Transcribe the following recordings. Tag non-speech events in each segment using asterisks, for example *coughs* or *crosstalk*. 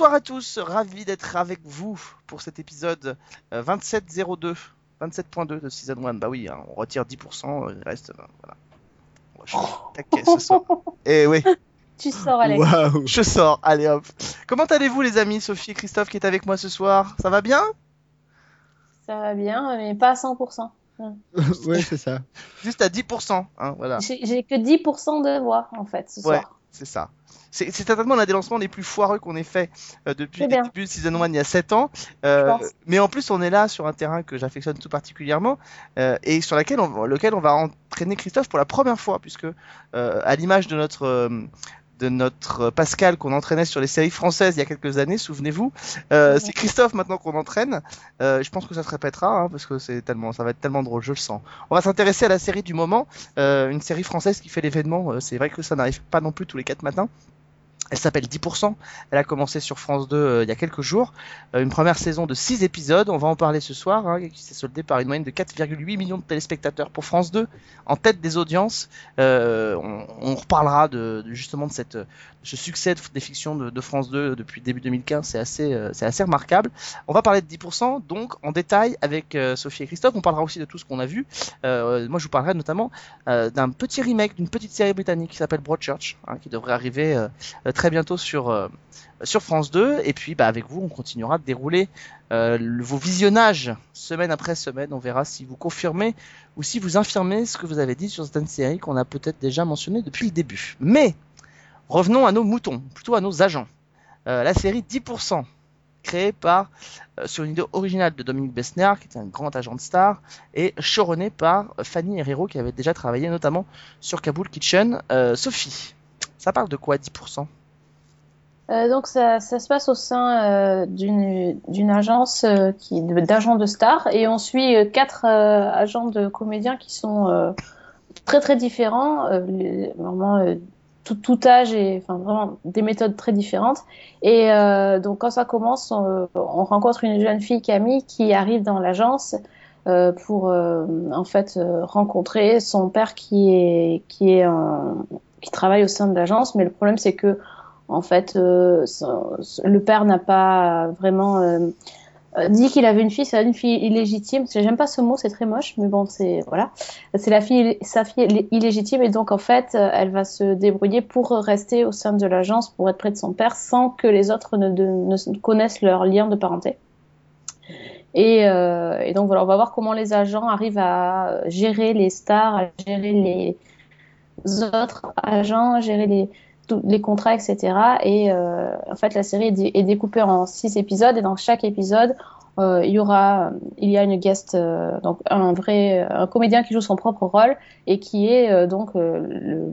Bonsoir à tous, ravi d'être avec vous pour cet épisode euh, 2702, 27.2 de Season 1. Bah oui, hein, on retire 10%, il reste. euh, voilà. Moi, je suis taquet ce *laughs* soir. Et oui, Tu sors, Alex. Waouh je sors, allez hop. Comment allez-vous les amis, Sophie et Christophe qui est avec moi ce soir Ça va bien? Ça va bien, mais pas à 100%. *laughs* Ouais, c'est ça. Juste à 10%, hein, voilà. J'ai j'ai que 10% de voix, en fait, ce Ouais. soir. C'est ça. C'est certainement l'un des lancements les plus foireux qu'on ait fait euh, depuis le début de Season 1 il y a 7 ans. Euh, mais en plus, on est là sur un terrain que j'affectionne tout particulièrement euh, et sur laquelle on, lequel on va entraîner Christophe pour la première fois, puisque à l'image de notre de notre Pascal qu'on entraînait sur les séries françaises il y a quelques années, souvenez-vous, euh, c'est Christophe maintenant qu'on entraîne. Euh, je pense que ça se répétera hein, parce que c'est tellement, ça va être tellement drôle, je le sens. On va s'intéresser à la série du moment, euh, une série française qui fait l'événement. Euh, c'est vrai que ça n'arrive pas non plus tous les quatre matins. Elle s'appelle 10%. Elle a commencé sur France 2 euh, il y a quelques jours. Euh, une première saison de 6 épisodes. On va en parler ce soir, hein, qui s'est soldée par une moyenne de 4,8 millions de téléspectateurs pour France 2 en tête des audiences. Euh, on, reparlera de, justement de cette, ce succès de- des fictions de, France 2 depuis début 2015. C'est assez, assez remarquable. On va parler de 10%, donc en détail avec Sophie et Christophe. On parlera aussi de tout ce qu'on a vu. Moi, je vous parlerai notamment d'un petit remake d'une petite série britannique qui s'appelle Broadchurch, hein, qui devrait arriver euh, très bientôt sur euh, France 2. Et puis, bah, avec vous, on continuera de dérouler euh, vos visionnages semaine après semaine. On verra si vous confirmez ou si vous infirmez ce que vous avez dit sur certaines séries qu'on a peut-être déjà mentionnées depuis le début. Mais revenons à nos moutons, plutôt à nos agents. Euh, la série 10%, créée par sur une idée originale de Dominique Bessner, qui est un grand agent de star, et showrunné par Fanny Herrero, qui avait déjà travaillé notamment sur Kaboul Kitchen. Sophie, ça parle de quoi 10% Euh, donc, ça, ça se passe au sein euh, d'une agence euh, qui d'agents de stars et on suit euh, quatre euh, agents de comédiens qui sont très très différents, vraiment tout, tout âge et enfin vraiment des méthodes très différentes. Et donc quand ça commence, on, on rencontre une jeune fille Camille qui arrive dans l'agence pour en fait rencontrer son père qui est qui est qui travaille au sein de l'agence, mais le problème c'est que en fait, euh, le père n'a pas vraiment euh, euh, dit qu'il avait une fille, c'est une fille illégitime. J'aime pas ce mot, c'est très moche, mais bon, c'est voilà, c'est la fille, sa fille illé- illégitime, et donc en fait, elle va se débrouiller pour rester au sein de l'agence, pour être près de son père, sans que les autres ne, connaissent leur lien de parenté. Et, et donc voilà, on va voir comment les agents arrivent à gérer les stars, à gérer les autres agents, à gérer les les contrats, etc. Et euh, en fait, la série est, dé- est découpée en six épisodes et dans chaque épisode, euh, il y aura, il y a une guest, euh, donc un vrai, un comédien qui joue son propre rôle et qui est euh, donc euh,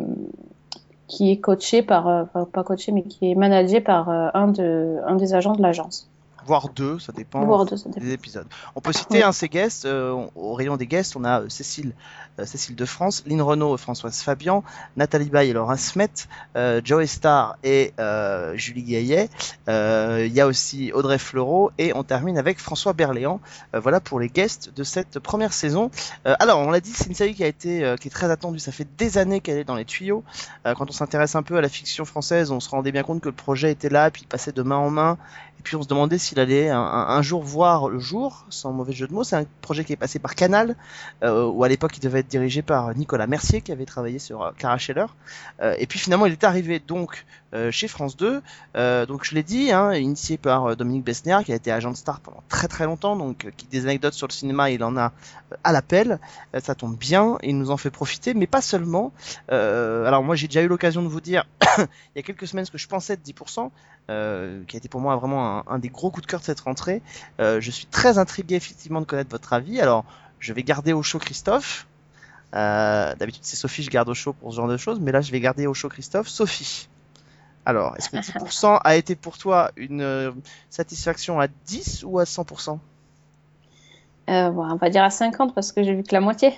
qui est coaché par, euh, pas coaché, mais qui est managé par euh, un de, un des agents de l'agence. Voire deux, ça dépend. Voire deux, ça dépend. des épisodes. On peut citer Ouais. un ces guests, euh, au rayon des guests, on a euh, Cécile, euh, Cécile de France, Lynn Renault et Françoise Fabian, Nathalie Baye et Laurent Smet, Joey Starr et Julie Gaillet, il y a aussi Audrey Fleurot et on termine avec François Berléand. Voilà pour les guests de cette première saison. Alors, on l'a dit, c'est une série qui a été, qui est très attendue, ça fait des années qu'elle est dans les tuyaux. Quand on s'intéresse un peu à la fiction française, on se rendait bien compte que le projet était là, puis il passait de main en main. Et puis on se demandait s'il allait un, jour voir le jour, sans mauvais jeu de mots. C'est un projet qui est passé par Canal, euh, où à l'époque il devait être dirigé par Nicolas Mercier, qui avait travaillé sur euh, Cara Scheller. Euh, et puis finalement il est arrivé donc euh, chez France 2. Euh, donc je l'ai dit, hein, initié par euh, Dominique Bessner, qui a été agent de star pendant très très longtemps, donc qui des anecdotes sur le cinéma il en a à l'appel. Ça tombe bien, il nous en fait profiter, mais pas seulement. Alors moi j'ai déjà eu l'occasion de vous dire *coughs* il y a quelques semaines ce que je pensais de 10%, euh, qui a été pour moi vraiment un, des gros coups de cœur de cette rentrée. Je suis très intrigué effectivement de connaître votre avis. Alors je vais garder au chaud Christophe. D'habitude c'est Sophie, je garde au chaud pour ce genre de choses, mais là je vais garder au chaud Christophe. Sophie. Alors, est-ce que *laughs* 10% a été pour toi une euh, satisfaction à 10 ou à 100% Euh, bon, on va dire à 50 parce que j'ai vu que la moitié.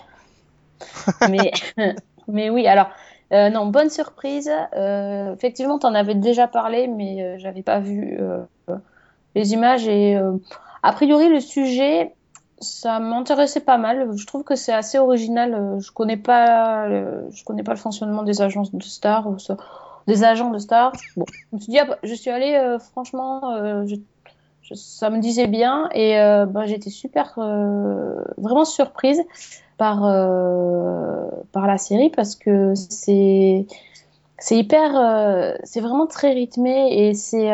*laughs* mais, *laughs* mais oui, alors, euh, non, bonne surprise. Euh, effectivement, tu en avais déjà parlé, mais j'avais pas vu les images et a priori le sujet ça m'intéressait pas mal. Je trouve que c'est assez original. Je connais pas, le- je connais pas le fonctionnement des agences de stars des agents de stars. Bon, je me suis dit, ah, bah, je suis allée, euh, franchement, euh, ça me disait bien et euh, bah, j'étais super, vraiment surprise par par la série parce que c'est c'est hyper, c'est vraiment très rythmé et c'est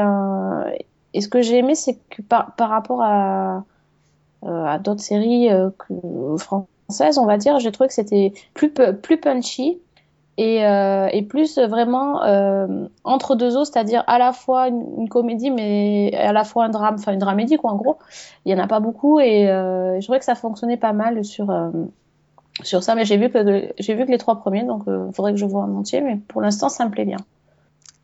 et ce que j'ai aimé c'est que par par rapport à à d'autres séries françaises, on va dire, j'ai trouvé que c'était plus, plus punchy et, euh, et plus vraiment euh, entre deux eaux, c'est-à-dire à la fois une, une comédie, mais à la fois un drame, enfin une dramédie, quoi, en gros. Il y en a pas beaucoup et euh, je trouvais que ça fonctionnait pas mal sur, euh, sur ça, mais j'ai vu que j'ai vu que les trois premiers, donc il faudrait que je vois en entier, mais pour l'instant, ça me plaît bien.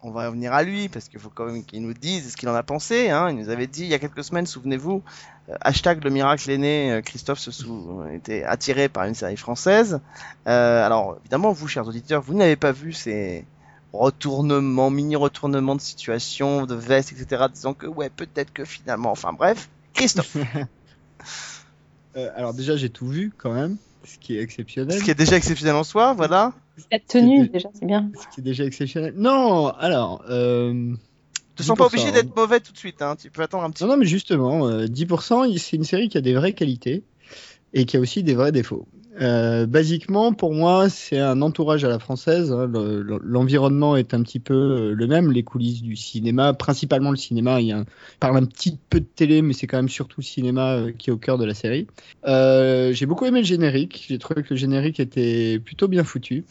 On va revenir à lui parce qu'il faut quand même qu'il nous dise ce qu'il en a pensé. Hein. Il nous avait dit il y a quelques semaines, souvenez-vous, euh, hashtag le miracle est né. euh, Christophe se sou... était attiré par une série française. Euh, alors évidemment, vous, chers auditeurs, vous n'avez pas vu ces retournements, mini retournements de situation, de veste, etc. Disant que ouais, peut-être que finalement, enfin bref, Christophe, *laughs* *laughs* Euh, alors déjà, j'ai tout vu quand même, ce qui est exceptionnel. ce qui est déjà exceptionnel en soi, voilà. Cette tenue, déjà, c'est bien. Ce qui est déjà exceptionnel. Non, alors. Euh... Te sens pas 10%, obligé d'être mauvais tout de suite. Hein. Tu peux attendre un petit. Non, non, mais justement, euh, 10%, il- c'est une série qui a des vraies qualités et qui a aussi des vrais défauts. Euh, basiquement, pour moi, c'est un entourage à la française. hein. Le- le- L'environnement est un petit peu euh, le même, les coulisses du cinéma, principalement le cinéma. Il y a un, parle un petit peu de télé, mais c'est quand même surtout le cinéma euh, qui est au cœur de la série. Euh, J'ai beaucoup aimé le générique. J'ai trouvé que le générique était plutôt bien foutu.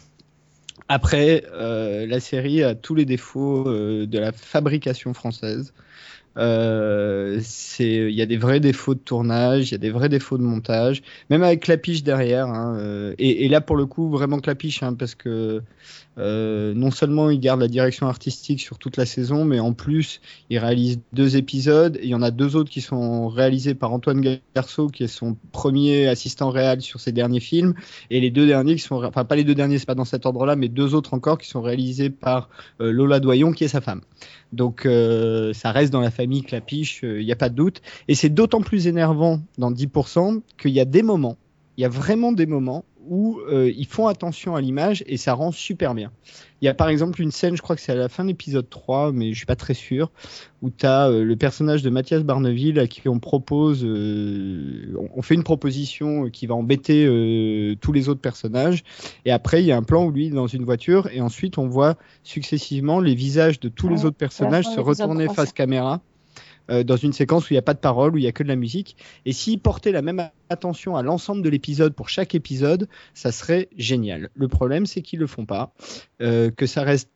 Après, euh, la série a tous les défauts euh, de la fabrication française. Euh, il y a des vrais défauts de tournage, il y a des vrais défauts de montage, même avec Clapiche derrière. hein, euh, et, et là, pour le coup, vraiment Clapiche, hein, parce que euh, non seulement il garde la direction artistique sur toute la saison, mais en plus, il réalise deux épisodes. Il y en a deux autres qui sont réalisés par Antoine Garceau, qui est son premier assistant réel sur ses derniers films. Et les deux derniers qui sont, enfin pas les deux derniers, c'est pas dans cet ordre-là, mais deux autres encore qui sont réalisés par euh, Lola Doyon, qui est sa femme. Donc euh, ça reste dans la famille Clapiche, il n'y a pas de doute. Et c'est d'autant plus énervant dans 10% qu'il y a des moments, il y a vraiment des moments où euh, ils font attention à l'image et ça rend super bien. Il y a par exemple une scène, je crois que c'est à la fin de l'épisode 3, mais je suis pas très sûr, où tu as le personnage de Mathias Barneville à qui on propose, euh, on- fait une proposition qui va embêter euh, tous les autres personnages, et après il y a un plan où lui est dans une voiture, et ensuite on voit successivement les visages de tous les autres personnages se retourner 3, face caméra euh, dans une séquence où il n'y a pas de parole, où il n'y a que de la musique. Et s'ils portaient la même attention à l'ensemble de l'épisode pour chaque épisode, ça serait génial. Le problème, c'est qu'ils le font pas, euh, que ça reste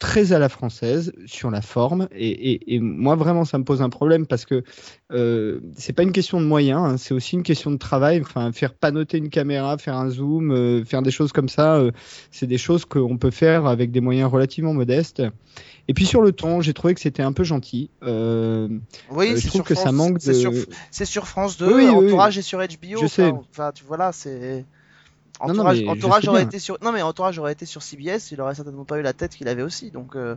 très à la française sur la forme et, moi vraiment ça me pose un problème parce que euh, c'est pas une question de moyens hein, c'est aussi une question de travail enfin faire panoter une caméra faire un zoom euh, faire des choses comme ça c'est des choses qu'on peut faire avec des moyens relativement modestes et puis sur le ton j'ai trouvé que c'était un peu gentil euh, Oui, Euh, je c'est trouve sur que ça France- manque c'est de- sur, c'est sur France 2, Oui, oui, oui, Entourage est sur HBO. Je sais. Enfin, tu vois là, c'est. Non, non, Entourage, Entourage aurait bien. été sur. Non mais Entourage aurait été sur CBS, il aurait certainement pas eu la tête qu'il avait aussi. Donc euh,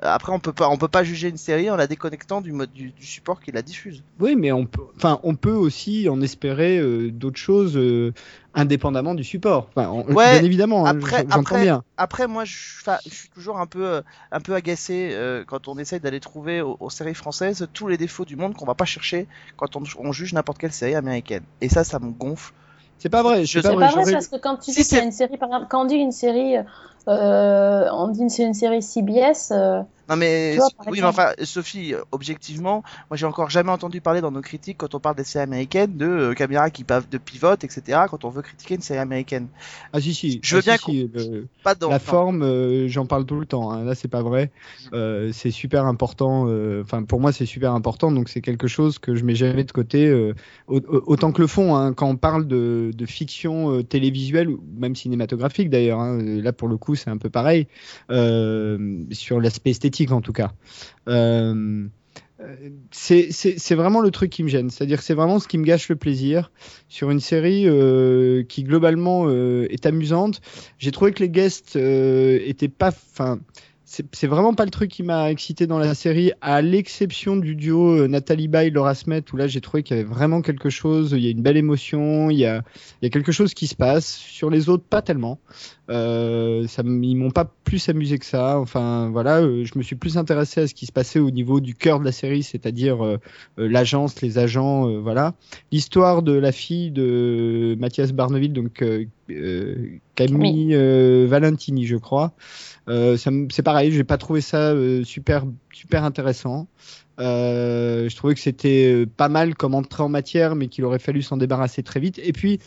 après on peut pas, on peut pas juger une série en la déconnectant du mode du, du support qui la diffuse. Oui, mais on peut, enfin, on peut aussi en espérer euh, d'autres choses euh, indépendamment du support. Enfin, on- Ouais, bien évidemment, hein, après- après- bien. Après moi je, suis- enfin, je suis toujours un peu, un peu agacé quand on essaye d'aller trouver aux, aux séries françaises tous les défauts du monde qu'on va pas chercher quand on, on juge n'importe quelle série américaine. Et ça, ça me gonfle. C'est pas vrai. Je C'est pas pas vrai parce que quand tu Si dis qu'il y a une série, par exemple, quand on dit une série, euh, on dit que c'est une série CBS, euh, Non mais vois, oui, mais enfin Sophie, objectivement, moi j'ai encore jamais entendu parler dans nos critiques quand on parle des séries américaines de euh, caméras qui pavent de pivote, etc. Quand on veut critiquer une série américaine, Ah si si. Je veux Ah, bien si, le- pas dans. la non. forme, euh, j'en parle tout le temps. hein. Là, c'est pas vrai. Euh, c'est super important. euh, Enfin, pour moi, c'est super important. Donc, c'est quelque chose que je mets jamais de côté. euh, au- au- autant que le fond. hein. Quand on parle de, de fiction euh, télévisuelle ou même cinématographique, d'ailleurs. hein, là, pour le coup, c'est un peu pareil euh, sur l'aspect esthétique, en tout cas. Euh, euh, c'est vraiment le truc qui me gêne. C'est-à-dire que c'est vraiment ce qui me gâche le plaisir sur une série qui globalement est amusante. J'ai trouvé que les guests euh, étaient pas, enfin, c'est vraiment pas le truc qui m'a excité dans la série, à l'exception du duo Nathalie Baye, Laura Smet, où là j'ai trouvé qu'il y avait vraiment quelque chose, il y a une belle émotion, il y a quelque chose qui se passe. Sur les autres, pas tellement. Euh, ça, ils m'ont pas plus amusé que ça. Enfin voilà, euh, je me suis plus intéressé à ce qui se passait au niveau du cœur de la série, c'est-à-dire euh, l'agence, les agents, voilà. L'histoire de la fille de Mathias Barneville, donc Camille Valentini, je crois. C'est pareil, j'ai pas trouvé ça super super intéressant. Je trouvais que c'était pas mal comme entrée en matière, mais qu'il aurait fallu s'en débarrasser très vite. Et puis,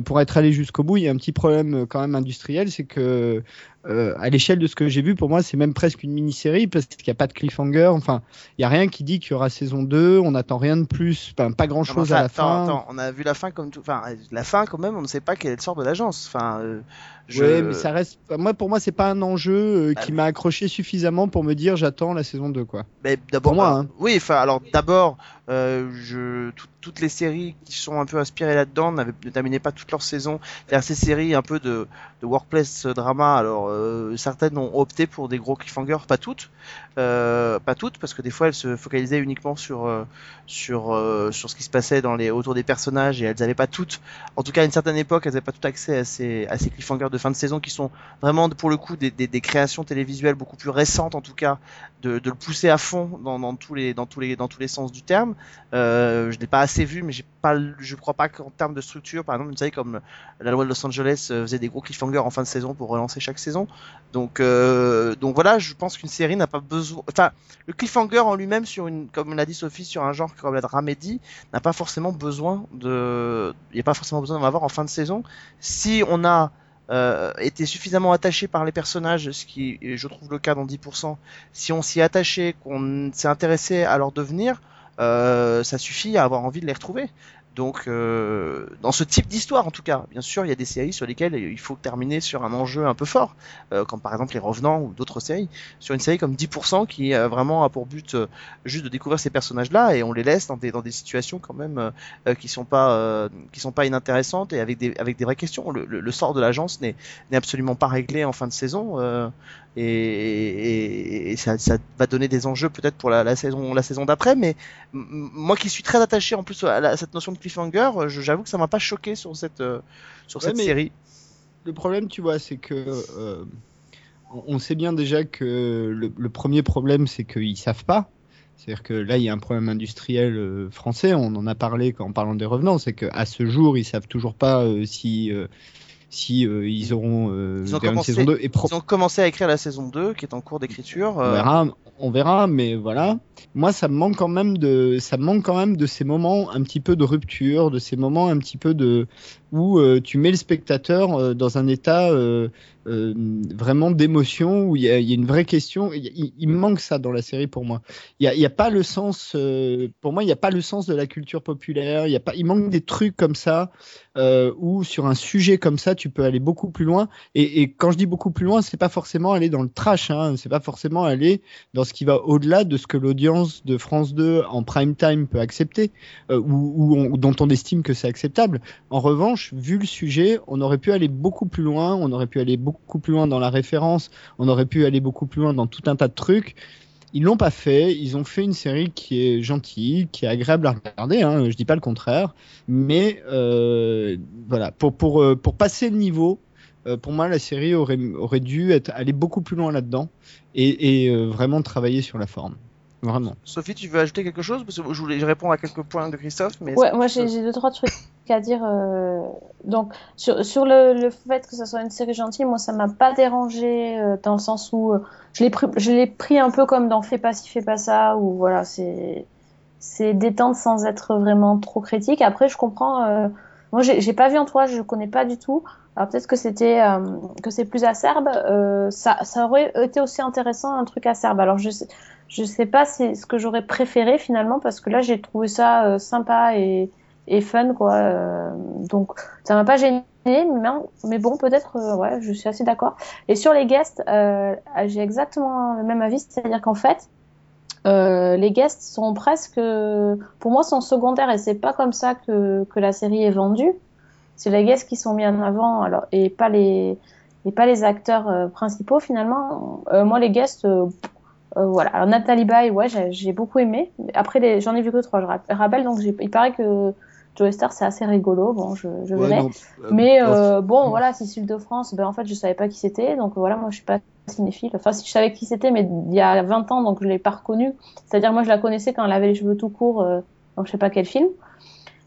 pour être allé jusqu'au bout, il y a un petit problème euh, quand même industriel, c'est que euh, à l'échelle de ce que j'ai vu, pour moi, c'est même presque une mini-série parce qu'il n'y a pas de cliffhanger. Enfin, il y a rien qui dit qu'il y aura saison 2. On n'attend rien de plus, enfin, pas grand-chose Enfin, à la attends, fin. attends, on a vu la fin comme tout. Enfin, la fin quand même, on ne sait pas quel est le sort de l'agence. Enfin, euh, je... Ouais, mais ça reste. Moi, pour moi, c'est pas un enjeu euh, Bah qui m'a accroché suffisamment pour me dire j'attends la saison 2, quoi. Mais d'abord, moi, euh, hein. oui. Enfin, alors d'abord, je tout- toutes les séries qui sont un peu inspirées là-dedans ne terminaient pas toute leur saison vers ces séries un peu de, de workplace drama. Alors certaines ont opté pour des gros cliffhangers, pas toutes, euh, pas toutes, parce que des fois elles se focalisaient uniquement sur euh, sur euh, sur ce qui se passait autour des personnages et elles n'avaient pas toutes, en tout cas à une certaine époque, elles n'avaient pas tout accès à ces à ces cliffhangers de fin de saison qui sont vraiment pour le coup des, des, créations télévisuelles beaucoup plus récentes en tout cas de, de le pousser à fond dans, tous les dans tous les dans tous les sens du terme. Euh, je l'ai pas assez vu, mais j'ai pas, je crois pas qu'en termes de structure, par exemple, une série comme la loi de Los Angeles faisait des gros cliffhangers en fin de saison pour relancer chaque saison. Donc donc voilà, je pense qu'une série n'a pas besoin. Le cliffhanger en lui-même sur une, comme l'a dit Sophie, sur un genre comme la dramédie, n'a pas forcément besoin de, il n'y a pas forcément besoin d'en avoir en fin de saison. Si on a euh, été suffisamment attaché par les personnages, ce qui est, je trouve le cas dans 10%, si on s'y attaché, qu'on s'est intéressé à leur devenir, euh, ça suffit à avoir envie de les retrouver. Donc, euh, dans ce type d'histoire, en tout cas, bien sûr, il y a des séries sur lesquelles il faut terminer sur un enjeu un peu fort, euh, comme par exemple Les Revenants ou d'autres séries. Sur une série comme 10% qui euh, vraiment a pour but euh, juste de découvrir ces personnages-là et on les laisse dans des, dans des situations quand même euh, qui sont pas qui sont pas inintéressantes et avec des avec des vraies questions. Le, le, le sort de l'agence n'est absolument pas réglé en fin de saison. Et, et, et ça, ça va donner des enjeux peut-être pour la, la saison la saison d'après mais moi qui suis très attaché en plus à, la- à cette notion de cliffhanger j'avoue que ça m'a pas choqué sur cette euh, sur Ouais, cette série Le problème, tu vois, c'est que euh, on- sait bien déjà que le, le premier problème, c'est qu'ils savent pas. C'est-à-dire que là, il y a un problème industriel euh, français. On en a parlé en parlant des revenants. C'est qu'à ce jour, ils savent toujours pas euh, si euh, si euh, ils auront euh, Ils ont vers une commencé- saison 2 et pro- ils ont commencé à écrire la saison 2 qui est en cours d'écriture on euh, verra, on verra, mais voilà. Moi, ça me manque quand même de, ça me manque quand même de ces moments un petit peu de rupture, de ces moments un petit peu de où tu mets le spectateur dans un état euh, vraiment d'émotion où il y, a une vraie question. Il, manque ça dans la série pour moi. Il y a, pas le sens, euh, pour moi, il n'y a pas le sens de la culture populaire. Il y il manque des trucs comme ça euh, où sur un sujet comme ça, tu peux aller beaucoup plus loin. Et, quand je dis beaucoup plus loin, c'est pas forcément aller dans le trash, hein, c'est pas forcément aller dans ce qui va au-delà de ce que l'audience de France 2 en prime time peut accepter euh, ou, ou on- dont on estime que c'est acceptable. En revanche, vu le sujet, on aurait pu aller beaucoup plus loin, on aurait pu aller beaucoup plus loin dans la référence, on aurait pu aller beaucoup plus loin dans tout un tas de trucs. Ils l'ont pas fait. Ils ont fait une série qui est gentille, qui est agréable à regarder. Hein, je dis pas le contraire, mais euh, voilà, pour euh, pour passer le niveau, euh, pour moi la série aurait aurait dû être aller beaucoup plus loin là-dedans et, vraiment travailler sur la forme. Vraiment. Sophie tu veux ajouter quelque chose? Parce que je voulais répondre à quelques points de Christophe mais Ouais, moi j'ai deux trois trucs à dire. euh, Donc sur, sur le, le fait que ça soit une série gentille, moi ça m'a pas dérangé euh, dans le sens où euh, je l'ai pris, un peu comme dans Fais pas ci, fais pas ça, où voilà c'est détente sans être vraiment trop critique. Après je comprends. euh, Moi j'ai pas vu Entourage, je connais pas du tout. Alors peut-être que c'était euh, que c'est plus acerbe. Euh, ça ça aurait été aussi intéressant un truc acerbe. Alors je sais je sais pas si ce que j'aurais préféré finalement parce que là j'ai trouvé ça euh, sympa et, et fun quoi. Euh, donc ça m'a pas gêné, mais, bon peut-être euh, ouais je suis assez d'accord. Et sur les guests, j'ai exactement le même avis, c'est-à-dire qu'en fait les guests sont presque pour moi sont secondaires et c'est pas comme ça que, que la série est vendue. C'est les guests qui sont mis en avant alors et pas les et pas les acteurs principaux finalement. Moi, les guests, euh, voilà. Alors Nathalie Baye, ouais, j'ai beaucoup aimé. Après, les- j'en ai vu que trois, je rap- rappelle. Donc, il paraît que Joe Star, c'est assez rigolo. Bon, je, je Ouais, verrai. non, euh, Mais euh, bon, voilà, Cécile de France, ben en fait, je savais pas qui c'était, donc voilà, moi je suis pas cinéphile. Enfin, si je savais qui c'était, mais il y a 20 ans, donc je l'ai pas reconnue. C'est-à-dire, moi je la connaissais quand elle avait les cheveux tout courts, euh, donc je sais pas quel film.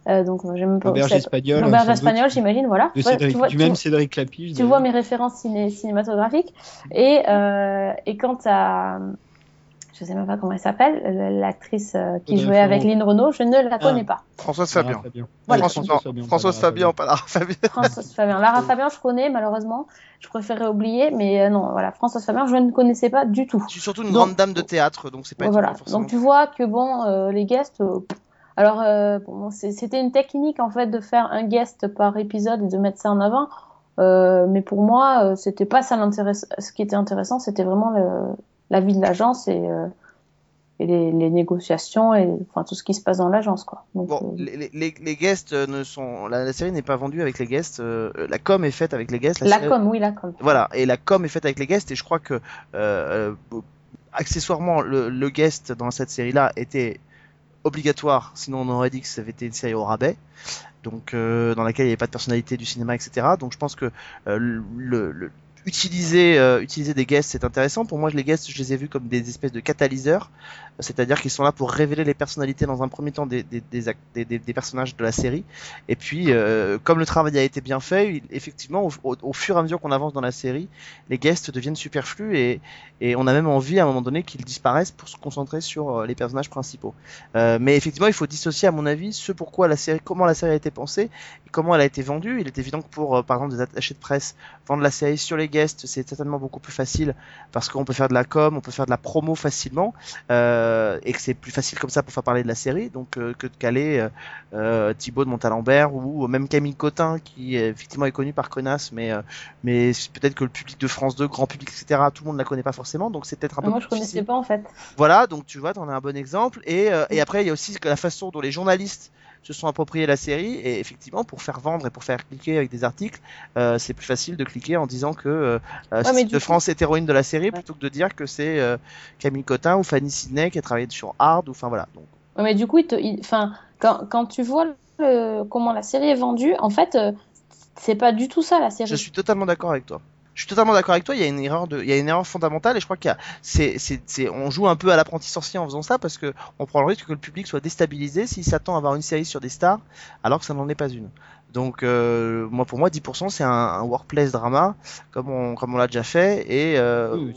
Euh, donc j'aime pas. L'auberge c'est- espagnole. Sans doute, espagnole, j'imagine, voilà. De Cédric, tu vois, du tu même Cédric tu vois mes références ciné cinématographiques. Et, euh, et quant à. Je sais même pas comment elle s'appelle, l'actrice euh, qui jouait avec. Lynn Renault, je ne la connais pas. Françoise. Voilà. Ouais, Françoise, Françoise Fabian, pas Lara Fabian. *laughs* Françoise Fabian. Lara Fabian, je connais, malheureusement. Je préférais oublier, mais euh, non, voilà, Françoise Fabian, je ne connaissais pas du tout. Je suis surtout une Donc- grande dame de théâtre, donc c'est pas voilà. forcément. Donc tu vois que bon, euh, les guests. euh, alors, euh, bon, c'est- c'était une technique en fait de faire un guest par épisode et de mettre ça en avant. Euh, mais pour moi, euh, c'était pas ça Ce qui était intéressant, c'était vraiment le- la vie de l'agence et, euh, et les, les négociations et enfin tout ce qui se passe dans l'agence, quoi. Donc, Bon, euh, les, les, les guests euh, ne sont. La, la série n'est pas vendue avec les guests. euh, la com est faite avec les guests. la série- com, oui, la com. Voilà, et la com est faite avec les guests, et je crois que accessoirement, le, le guest dans cette série-là était obligatoire, sinon on aurait dit que ça avait été une série au rabais, donc euh, dans laquelle il n'y avait pas de personnalité du cinéma, etc. Donc je pense que euh, le, le- utiliser euh, utiliser des guests c'est intéressant. Pour moi, les guests, je les ai vus comme des espèces de catalyseurs, c'est-à-dire qu'ils sont là pour révéler les personnalités dans un premier temps des, des, des, des- des- personnages de la série, et puis euh, comme le travail a été bien fait, effectivement, au, au- au fur et à mesure qu'on avance dans la série, les guests deviennent superflus et, et on a même envie à un moment donné qu'ils disparaissent pour se concentrer sur euh, les personnages principaux. Euh, mais effectivement, il faut dissocier à mon avis ce pourquoi la série, comment la série a été pensée et comment elle a été vendue. Il est évident que pour, euh, par exemple, des attachés de presse, vendre la série sur les guests, c'est certainement beaucoup plus facile parce qu'on peut faire de la com, on peut faire de la promo facilement euh, et que c'est plus facile comme ça pour faire parler de la série donc euh, que de caler euh, euh, Thibaut de Montalembert ou même Camille Cotin qui euh, effectivement est connu par Connasse mais euh, mais peut-être que le public de France 2, grand public, etc., tout le monde ne la connaît pas forcément, donc c'est peut-être un peu Moi, je connaissais difficile. pas en fait. Voilà, donc tu vois, t'en as un bon exemple. Et, euh, et après, il y a aussi la façon dont les journalistes se sont appropriés la série. Et effectivement, pour faire vendre et pour faire cliquer avec des articles, euh, c'est plus facile de cliquer en disant que euh, euh, de coup- France est héroïne de la série plutôt que de dire que c'est euh, Camille Cotin ou Fanny Sidney qui a travaillé sur Hard. Ou enfin voilà. Donc, Ouais, Mais du coup, il te- il- enfin, quand, quand tu vois le, comment la série est vendue, en fait, c'est pas du tout ça la série. Je suis totalement d'accord avec toi. Je suis totalement d'accord avec toi. Il y a une erreur de, il y a une erreur fondamentale et je crois qu'il y a, c'est, c'est, on joue un peu à l'apprenti sorcier en faisant ça parce que on prend le risque que le public soit déstabilisé s'il s'attend à avoir une série sur des stars alors que ça n'en est pas une. Donc euh, moi pour moi 10% c'est un, un workplace drama comme on comme on l'a déjà fait et euh, Oui,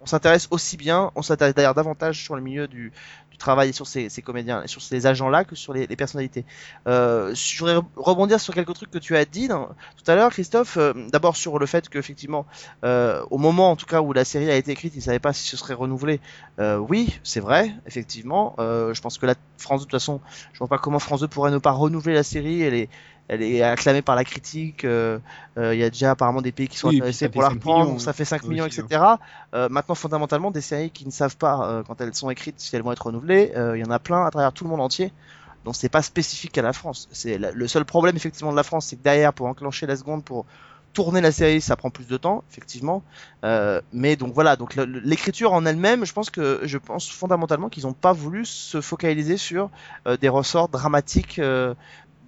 on s'intéresse aussi bien, on s'intéresse d'ailleurs davantage sur le milieu du, du travail et sur ces, ces comédiens, et sur ces agents-là que sur les, les personnalités. Euh, je voudrais re- rebondir sur quelques trucs que tu as dit dans- tout à l'heure, Christophe. Euh, D'abord sur le fait qu'effectivement, euh, au moment en tout cas où la série a été écrite, ils ne savaient pas si ce serait renouvelé. Oui, c'est vrai, effectivement. Je pense que la France de toute façon, je vois pas comment France 2 pourrait ne pas renouveler la série. Elle est elle est acclamée par la critique. euh, euh, Il y a déjà apparemment des pays qui sont Oui, intéressés pour la 5 reprendre. millions, ça fait 5 aussi, millions, hein. etc. Euh, maintenant, fondamentalement, des séries qui ne savent pas euh, quand elles sont écrites si elles vont être renouvelées, euh, il y en a plein à travers tout le monde entier. Donc c'est pas spécifique à la France. C'est le seul problème effectivement de la France, c'est que derrière, pour enclencher la seconde, pour tourner la série, ça prend plus de temps, effectivement. Euh, mais donc voilà, donc l'écriture en elle-même, je pense que je pense fondamentalement qu'ils n'ont pas voulu se focaliser sur euh, des ressorts dramatiques euh,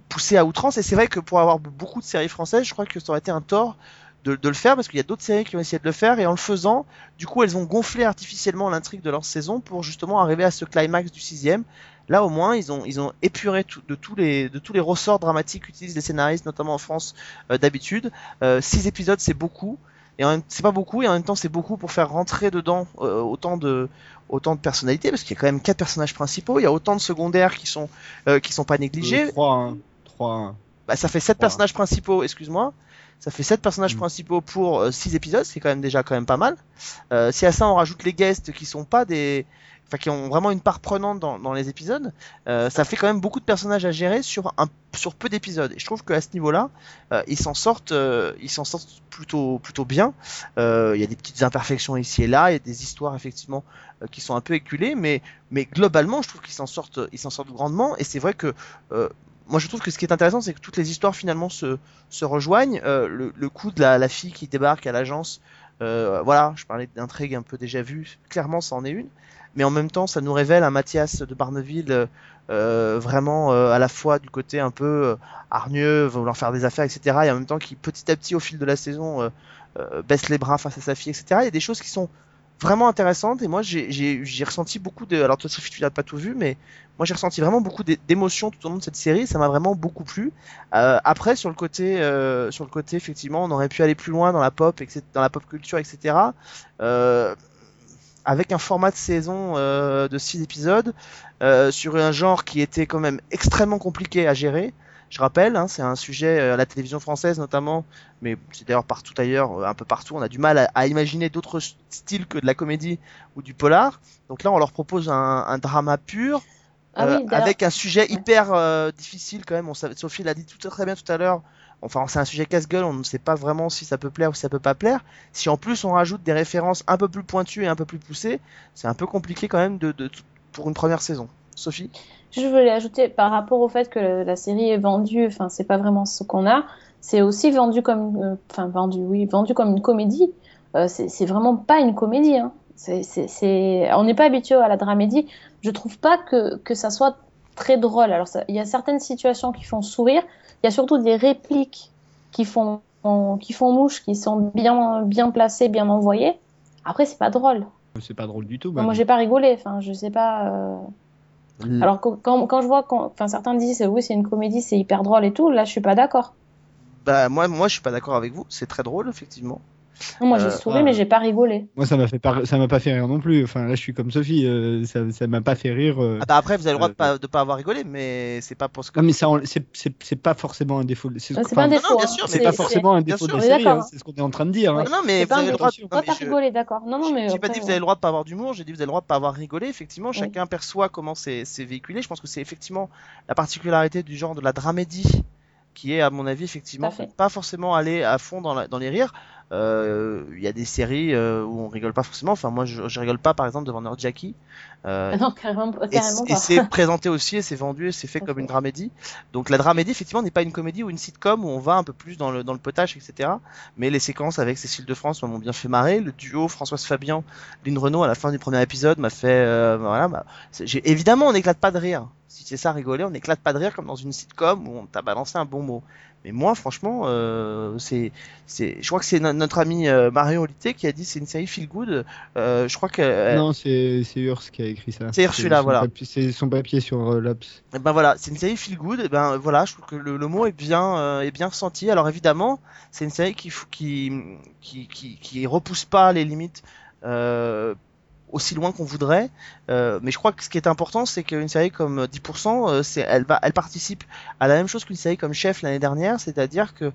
poussés à outrance. Et c'est vrai que pour avoir beaucoup de séries françaises, je crois que ça aurait été un tort de, le faire parce qu'il y a d'autres séries qui ont essayé de le faire et en le faisant, du coup, elles ont gonflé artificiellement l'intrigue de leur saison pour justement arriver à ce climax du sixième. Là, au moins, ils ont ils ont épuré de tous les de tous les ressorts dramatiques qu'utilisent les scénaristes, notamment en France euh, d'habitude. Euh, six épisodes, c'est beaucoup. Et c'est pas beaucoup et en même temps c'est beaucoup pour faire rentrer dedans euh, autant de autant de personnalités parce qu'il y a quand même quatre personnages principaux, il y a autant de secondaires qui sont euh, qui sont pas négligés. 3 1 3 1 Bah, ça fait sept Trois. personnages principaux, excuse-moi. Ça fait sept personnages Mm. principaux pour euh, six épisodes, c'est quand même déjà quand même pas mal. Euh, si à ça on rajoute les guests qui sont pas des, enfin qui ont vraiment une part prenante dans, dans les épisodes, euh, ça fait quand même beaucoup de personnages à gérer sur un sur peu d'épisodes. Et je trouve qu'à ce niveau-là, euh, ils s'en sortent, euh, ils s'en sortent plutôt plutôt bien. Il y a des petites imperfections ici et là, il y a des histoires effectivement qui sont un peu éculées, mais mais globalement, je trouve qu'ils s'en sortent, ils s'en sortent grandement. Et c'est vrai que moi je trouve que ce qui est intéressant, c'est que toutes les histoires finalement se, rejoignent. Euh, le, coup de la, fille qui débarque à l'agence, euh, voilà, je parlais d'intrigue un peu déjà vue, clairement ça en est une. Mais en même temps, ça nous révèle un Mathias de Barneville euh, vraiment à la fois du côté un peu hargneux, vouloir faire des affaires, etc. Et en même temps qui petit à petit au fil de la saison baisse les bras face à sa fille, etc. Il y a des choses qui sont vraiment intéressantes et moi j'ai- ressenti beaucoup de... Alors toi Sophie tu n'as pas tout vu mais moi j'ai ressenti vraiment beaucoup d'é- d'émotions tout au long de cette série, ça m'a vraiment beaucoup plu. Euh, après sur le côté euh, sur le côté effectivement on aurait pu aller plus loin dans la pop, dans la pop culture, etc. Euh, avec un format de saison euh, de 6 épisodes euh, sur un genre qui était quand même extrêmement compliqué à gérer. Je rappelle, hein, c'est un sujet euh, à la télévision française notamment, mais c'est d'ailleurs partout ailleurs, euh, un peu partout. On a du mal à, à imaginer d'autres styles que de la comédie ou du polar. Donc là, on leur propose un, un drama pur, Ah euh, oui, avec un sujet hyper euh, difficile quand même. On savait, Sophie l'a dit tout très bien tout à l'heure. Enfin, c'est un sujet casse-gueule. On ne sait pas vraiment si ça peut plaire ou si ça peut pas plaire. Si en plus on rajoute des références un peu plus pointues et un peu plus poussées, c'est un peu compliqué quand même de, de- pour une première saison. Sophie? Je voulais ajouter par rapport au fait que la série est vendue, enfin c'est pas vraiment ce qu'on a, c'est aussi vendu comme, euh, enfin vendu, oui, vendu comme une comédie. Euh, c'est vraiment pas une comédie. Hein. On n'est pas habitué à la dramédie. Je trouve pas que que ça soit très drôle. Alors il y a certaines situations qui font sourire. Il y a surtout des répliques qui font qui font mouche, qui sont bien bien placées, bien envoyées. Après c'est pas drôle. C'est pas drôle du tout. Moi bah. j'ai pas rigolé. Enfin je sais pas. euh, alors quand, quand, quand je vois, quand, enfin certains disent oui c'est une comédie, c'est hyper drôle et tout, là je suis pas d'accord. Bah moi, moi je suis pas d'accord avec vous. C'est très drôle effectivement. Non, Moi j'ai Euh, souri mais j'ai pas rigolé. Moi, ça m'a fait pas, ça m'a pas fait rire non plus. Enfin, là, je suis comme Sophie. euh, ça, ça m'a pas fait rire. euh. Ah bah après vous avez le droit de pas de pas avoir rigolé, mais c'est pas pour ce que. Non, mais ça, c'est, c'est, c'est pas forcément un défaut. C'est, pas un non, défaut. bien hein. c'est pas forcément un défaut de série. hein, c'est ce qu'on est en train de dire. hein. Non, mais C'est vous pas avez le droit. T'as je- rigolé, d'accord. Non non mais J'ai pas dit que vous avez le droit de pas avoir d'humour, j'ai dit vous avez le droit de pas avoir rigolé. Effectivement, chacun perçoit comment c'est c'est véhiculé. Je pense que c'est effectivement la particularité du genre de la dramédie qui est, à mon avis, effectivement, pas forcément aller à fond dans, la- dans les rires. Euh, Il y a des séries euh, où on rigole pas forcément. Enfin, moi, je, je rigole pas, par exemple, devant Nerd Jackie. Euh, Ah non carrément, et carrément et c'est *laughs* présenté aussi et c'est vendu et c'est fait comme une dramédie. Donc la dramédie effectivement n'est pas une comédie ou une sitcom où on va un peu plus dans le dans le potage etc. Mais les séquences avec Cécile de France m'ont bien fait marrer. Le duo Françoise Fabian, Lynn Renault à la fin du premier épisode m'a fait voilà. bah, évidemment on n'éclate pas de rire. Si c'est ça rigoler, on n'éclate pas de rire comme dans une sitcom où on t'a balancé un bon mot. Mais moi franchement euh, c'est c'est je crois que c'est no- notre ami euh, Marion Olité qui a dit c'est une série feel good. Euh, je crois que Non, c'est, c'est Urs qui a écrit ça. C'est Ursula, voilà. papier- c'est son papier sur euh, Laps. Et ben voilà, c'est une série feel good. Et ben voilà, je trouve que le, le mot est bien, est bien ressenti. Alors évidemment, c'est une série qui, qui, qui, qui, qui repousse pas les limites euh, aussi loin qu'on voudrait. Euh, mais je crois que ce qui est important, c'est qu'une série comme 10%, euh, c'est, elle va, elle participe à la même chose qu'une série comme Chef l'année dernière, c'est-à-dire que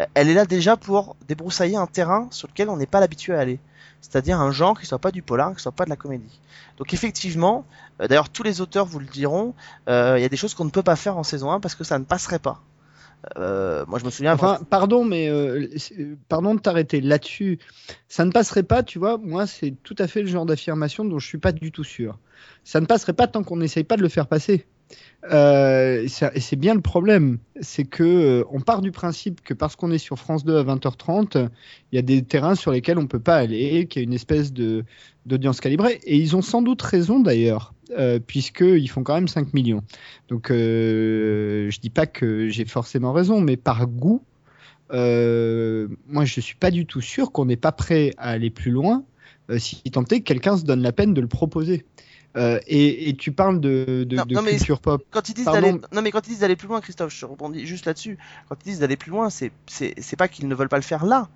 euh, elle est là déjà pour débroussailler un terrain sur lequel on n'est pas l'habitué à aller. C'est-à-dire un genre qui soit pas du polar, qui soit pas de la comédie. Donc effectivement, euh, d'ailleurs tous les auteurs vous le diront, euh, il y a des choses qu'on ne peut pas faire en saison 1 parce que ça ne passerait pas. Euh, moi je me souviens. Enfin, pardon, mais euh, c'est- pardon de t'arrêter là-dessus. Ça ne passerait pas, tu vois. Moi, c'est tout à fait le genre d'affirmation dont je suis pas du tout sûr. Ça ne passerait pas tant qu'on n'essaye pas de le faire passer. Euh, et c'est bien le problème, c'est que euh, on part du principe que parce qu'on est sur France 2 à 20h30, il y a des terrains sur lesquels on peut pas aller, qu'il y a une espèce de d'audience calibrée. Et ils ont sans doute raison d'ailleurs, euh, puisqu'ils font quand même 5 millions. Donc euh, je dis pas que j'ai forcément raison, mais par goût, euh, moi je suis pas du tout sûr qu'on n'est pas prêt à aller plus loin euh, si tant est que quelqu'un se donne la peine de le proposer. Et, et tu parles de, de, Non, de non, mais culture pop. quand ils disent Pardon. d'aller, non mais quand ils disent d'aller plus loin, Christophe, je rebondis juste là-dessus. Quand ils disent d'aller plus loin, c'est pas qu'ils ne veulent pas le faire là.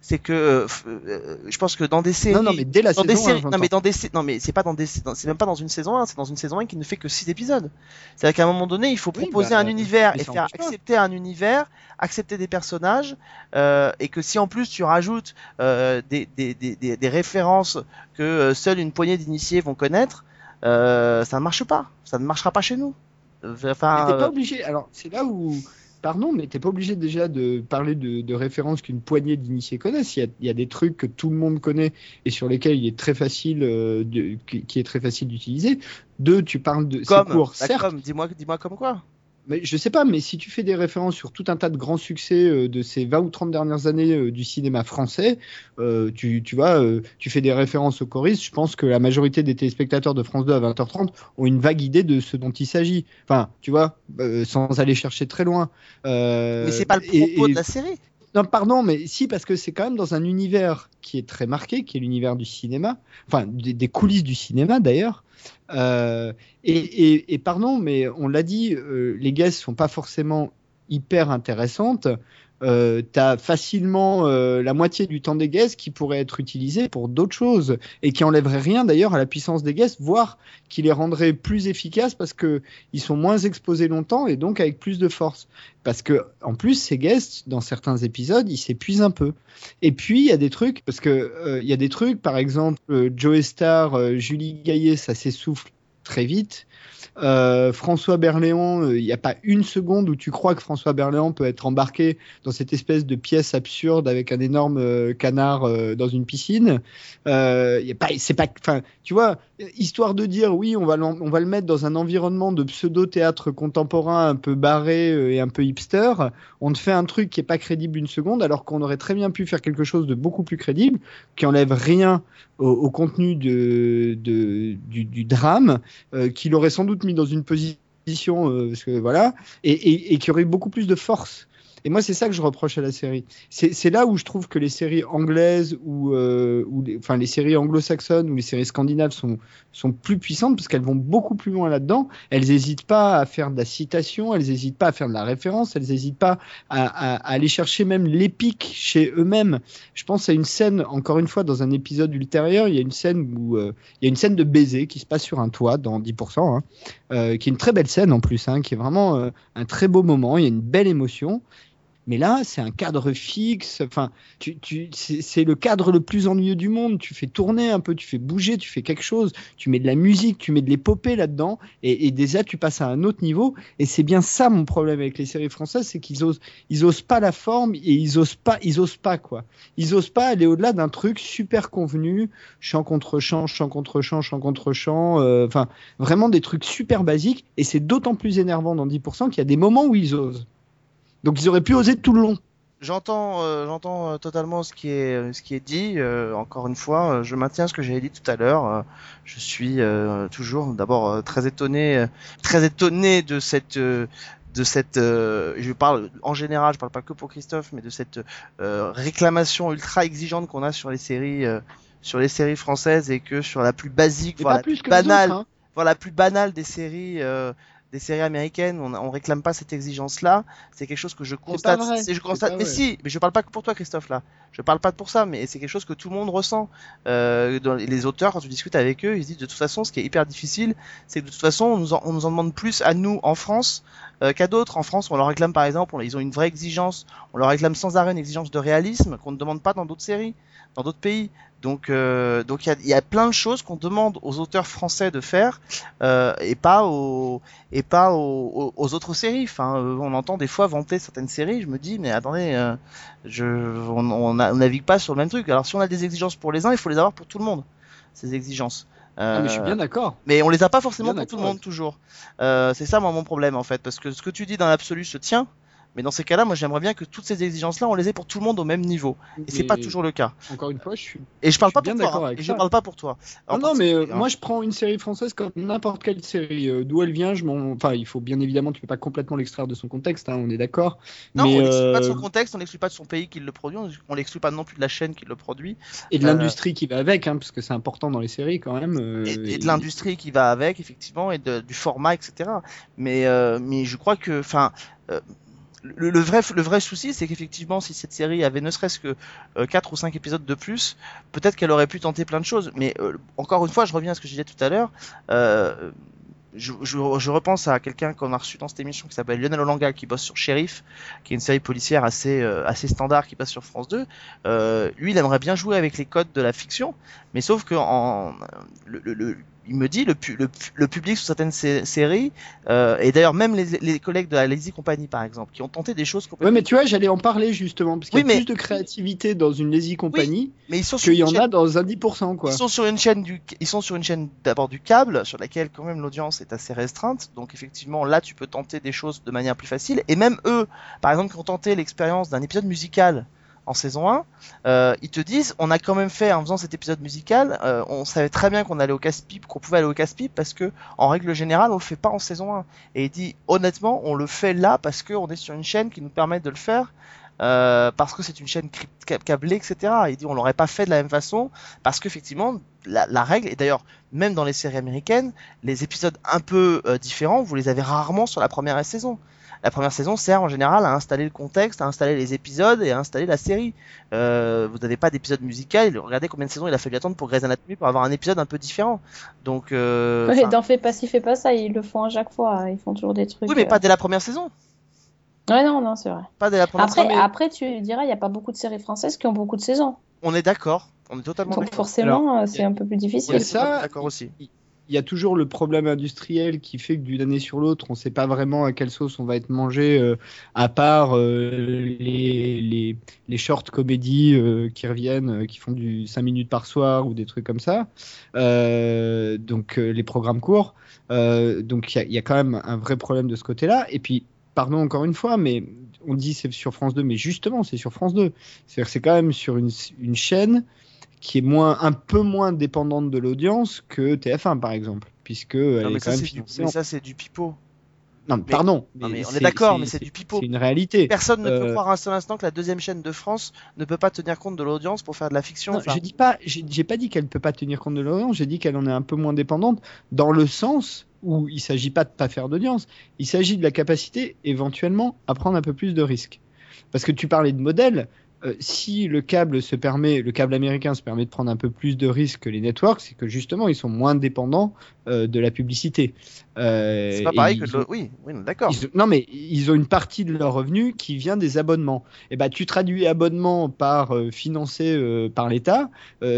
C'est que euh, euh, je pense que dans des séries, Non, non, mais dès la dans saison des 1, séries, non mais dans des non mais c'est pas dans des c'est même pas dans une saison 1, c'est dans une saison 1 qui ne fait que 6 épisodes. C'est-à-dire qu'à un moment donné, il faut Oui, proposer bah, un univers et faire accepter un univers, accepter des personnages euh, et que si en plus tu rajoutes euh, des, des, des, des, références que seule une poignée d'initiés vont connaître, ça ne marche pas. Ça ne marchera pas chez nous. Enfin, Mais t'es pas obligé. Alors, c'est là où. Pardon, mais t'es pas obligé déjà de parler de, de références qu'une poignée d'initiés connaissent. Il y, a, il y a des trucs que tout le monde connaît et sur lesquels il est très facile, euh, de, qui qui est très facile d'utiliser. Deux, tu parles de. C'est comme, court, bah, certes. comme, dis-moi, dis-moi comme quoi. Mais je sais pas, mais si tu fais des références sur tout un tas de grands succès euh, de ces 20 ou 30 dernières années euh, du cinéma français, euh, tu, tu vois, tu fais des références au choristes, je pense que la majorité des téléspectateurs de France 2 à 20h30 ont une vague idée de ce dont il s'agit. Enfin, tu vois, sans aller chercher très loin. Mais c'est pas le et- propos et- de la série. Non, pardon, mais si, parce que c'est quand même dans un univers qui est très marqué, qui est l'univers du cinéma, enfin des, coulisses du cinéma d'ailleurs. Euh, et pardon, mais on l'a dit, euh, les guests sont pas forcément hyper intéressantes. Euh, T'as facilement euh, la moitié du temps des guests qui pourrait être utilisé pour d'autres choses et qui enlèverait rien d'ailleurs à la puissance des guests, voire qui les rendrait plus efficaces parce que ils sont moins exposés longtemps et donc avec plus de force. Parce que en plus ces guests dans certains épisodes ils s'épuisent un peu. Et puis il y a des trucs parce que euh, il y a des trucs par exemple euh, Joe Star euh, Julie Gaillet ça s'essouffle très vite Euh, François Berléand euh, il n'y a pas une seconde où tu crois que François Berléand peut être embarqué dans cette espèce de pièce absurde avec un énorme euh, canard dans une piscine. C'est pas tu vois histoire de dire oui on va le mettre dans un environnement de pseudo théâtre contemporain un peu barré et un peu hipster on te fait un truc qui est pas crédible une seconde alors qu'on aurait très bien pu faire quelque chose de beaucoup plus crédible qui enlève rien au, contenu du, drame euh, qui l'aurait sans doute mis dans une position euh, parce que voilà et, et- et qui aurait eu beaucoup plus de force et moi, c'est ça que je reproche à la série. C'est là où je trouve que les séries anglaises ou, euh, ou les, enfin les séries anglo-saxonnes ou les séries scandinaves sont, sont plus puissantes parce qu'elles vont beaucoup plus loin là-dedans. Elles n'hésitent pas à faire de la citation, elles n'hésitent pas à faire de la référence, elles n'hésitent pas à, à- à aller chercher même l'épique chez eux-mêmes. Je pense à une scène, encore une fois, dans un épisode ultérieur, il y a une scène où euh, il y a une scène de baiser qui se passe sur un toit dans 10%, hein, euh, qui est une très belle scène en plus, hein, qui est vraiment euh, un très beau moment, il y a une belle émotion. Mais là, c'est un cadre fixe. Enfin, c'est le cadre le plus ennuyeux du monde. Tu fais tourner un peu, tu fais bouger, tu fais quelque chose. Tu mets de la musique, tu mets de l'épopée là-dedans, et, et déjà tu passes à un autre niveau. Et c'est bien ça mon problème avec les séries françaises, c'est qu'ils osent, ils osent pas la forme et ils osent pas, ils osent pas quoi. Ils osent pas aller au-delà d'un truc super convenu, chant contre chant, chant contre chant, chant contre chant. euh, Enfin, vraiment des trucs super basiques. Et c'est d'autant plus énervant dans 10% qu'il y a des moments où ils osent. Donc ils auraient pu oser tout le long. J'entends, euh, j'entends euh, totalement ce qui est, euh, ce qui est dit. Euh, encore une fois, je maintiens ce que j'avais dit tout à l'heure. Euh, je suis euh, toujours, d'abord, euh, très étonné, euh, très étonné de cette, euh, de cette. euh, je parle en général, je parle pas que pour Christophe, mais de cette euh, réclamation ultra exigeante qu'on a sur les séries, euh, sur les séries françaises et que sur la plus basique, voire la plus banale, autres, hein. voire la plus banale des séries. Des séries américaines, on, on réclame pas cette exigence-là. C'est quelque chose que je constate. vrai, je constate. Mais vrai. si, mais je parle pas que pour toi, Christophe là. Je parle pas pour ça, mais c'est quelque chose que tout le monde ressent. Euh, dans les auteurs, quand tu discutes avec eux, ils se disent de toute façon, ce qui est hyper difficile, c'est que de toute façon, on nous en, on nous en demande plus à nous en France euh, qu'à d'autres. En France, on leur réclame par exemple, on- ils ont une vraie exigence, on leur réclame sans arrêt une exigence de réalisme qu'on ne demande pas dans d'autres séries, dans d'autres pays. Donc, euh, donc il y a, plein de choses qu'on demande aux auteurs français de faire euh, et pas aux et pas aux, autres séries. Enfin, on entend des fois vanter certaines séries. Je me dis, mais attendez, je, on, on navigue pas sur le même truc. Alors, si on a des exigences pour les uns, il faut les avoir pour tout le monde. Ces exigences. Ah, mais je suis Euh, bien d'accord. mais on les a pas forcément pour tout le monde toujours. Euh, c'est ça moi mon problème en fait, parce que ce que tu dis dans l'absolu se tient, mais dans ces cas-là, moi j'aimerais bien que toutes ces exigences-là, on les ait pour tout le monde au même niveau. Et c'est Mais pas toujours le cas. Encore une fois, je suis. Et je parle Je pas pour toi. d'accord hein, avec et je ça. parle pas pour toi. Non, mais euh, particulier, hein. moi je prends une série française comme n'importe quelle série. euh, D'où elle vient, je m'en. Enfin, il faut bien évidemment, tu peux pas complètement l'extraire de son contexte, hein, on est d'accord. Non, mais, on l'exclut pas de euh, son contexte, on l'exclut pas de son pays qui le produit, on- l'exclut pas non plus de la chaîne qui le produit, Et de euh, l'industrie qui va avec, hein, parce que c'est important dans les séries quand même. euh, et, et de l'industrie qui va avec, effectivement, et de- du format, etc. Mais, euh, mais je crois que, enfin, euh, le, vrai, souci, c'est qu'effectivement, si cette série avait ne serait-ce que euh, 4 ou 5 épisodes de plus, peut-être qu'elle aurait pu tenter plein de choses. Mais euh, encore une fois, je reviens à ce que je disais tout à l'heure. Euh, je, repense à quelqu'un qu'on a reçu dans cette émission qui s'appelle Lionel Olanga qui bosse sur Sheriff, qui est une série policière assez, euh, standard qui passe sur France 2. Euh, lui, il aimerait bien jouer avec les codes de la fiction, mais sauf que le- il me dit le, pu- le, pu- le public sur certaines sé- séries euh, et d'ailleurs même les, les collègues de la Lazy Company par exemple qui ont tenté des choses complètement mais tu vois, j'allais en parler justement, parce qu'il Oui, y a mais- plus de créativité dans une lazy compagnie mais ils sont sur qu'il y en chaîne- a dans un 10%, quoi. Ils sont sur une chaîne du, ils sont sur une chaîne d'abord du câble, sur laquelle quand même l'audience est assez restreinte. Donc effectivement, là, tu peux tenter des choses de manière plus facile. Et même eux, par exemple, qui ont tenté l'expérience d'un épisode musical en saison 1, euh, ils te disent, on a quand même fait, en faisant cet épisode musical, euh, on savait très bien qu'on allait au casse-pipe, qu'on pouvait aller au casse-pipe parce que, en règle générale, on le fait pas en saison 1. Et il dit, honnêtement, on le fait là parce qu'on est sur une chaîne qui nous permet de le faire. euh, parce que c'est une chaîne câblée, etc. Il dit on l'aurait pas fait de la même façon parce qu'effectivement la, la règle et d'ailleurs même dans les séries américaines les épisodes un peu différents vous les avez rarement sur la première saison. La première saison sert en général à installer le contexte, à installer les épisodes et à installer la série. Euh, vous n'avez pas d'épisode musical. Regardez combien de saisons il a fallu attendre pour Grey's Anatomy pour avoir un épisode un peu différent. Donc, euh, Ouais, dans Fais pas ci, fais pas ça, ils le font à chaque fois. Ils font toujours des trucs. oui, mais euh. pas dès la première saison. Ouais, non, non, c'est vrai. Pas dès la première Après, saison. mais après, tu diras, il n'y a pas beaucoup de séries françaises qui ont beaucoup de saisons. On est d'accord. On est totalement Donc d'accord. forcément, euh, c'est un peu plus difficile. a ça, d'accord aussi. Il y a toujours le problème industriel qui fait que d'une année sur l'autre, on ne sait pas vraiment à quelle sauce on va être mangé, euh, à part euh, les, les, short comédies euh, qui reviennent, qui font du 5 minutes par soir ou des trucs comme ça. Donc les programmes courts. Donc il y, a- quand même un vrai problème de ce côté-là. Et puis, pardon encore une fois, mais on dit c'est sur France 2, mais justement c'est sur France 2. C'est-à-dire que c'est quand même sur une chaîne qui est moins, un peu moins dépendante de l'audience que TF1 par exemple, puisque elle Non, mais est ça, quand même du, mais ça, c'est du pipeau. Non, mais pardon. non, mais on est d'accord, mais c'est du pipeau. C'est une réalité. Personne ne peut Euh, croire un seul instant que la deuxième chaîne de France ne peut pas tenir compte de l'audience pour faire de la fiction. Non, Enfin, je dis pas, j'ai pas dit qu'elle peut pas tenir compte de l'audience. J'ai dit qu'elle en est un peu moins dépendante dans le sens où il s'agit pas de pas faire d'audience. Il s'agit de la capacité éventuellement à prendre un peu plus de risques. Parce que tu parlais de modèle. Euh, si le câble se permet, le câble américain se permet de prendre un peu plus de risques que les networks, c'est que justement ils sont moins dépendants euh, de la publicité. Euh, c'est pas pareil que. le- Oui, oui, d'accord. Non, mais ils ont une partie de leur revenu qui vient des abonnements. Et ben, tu traduis abonnement par financé par l'État,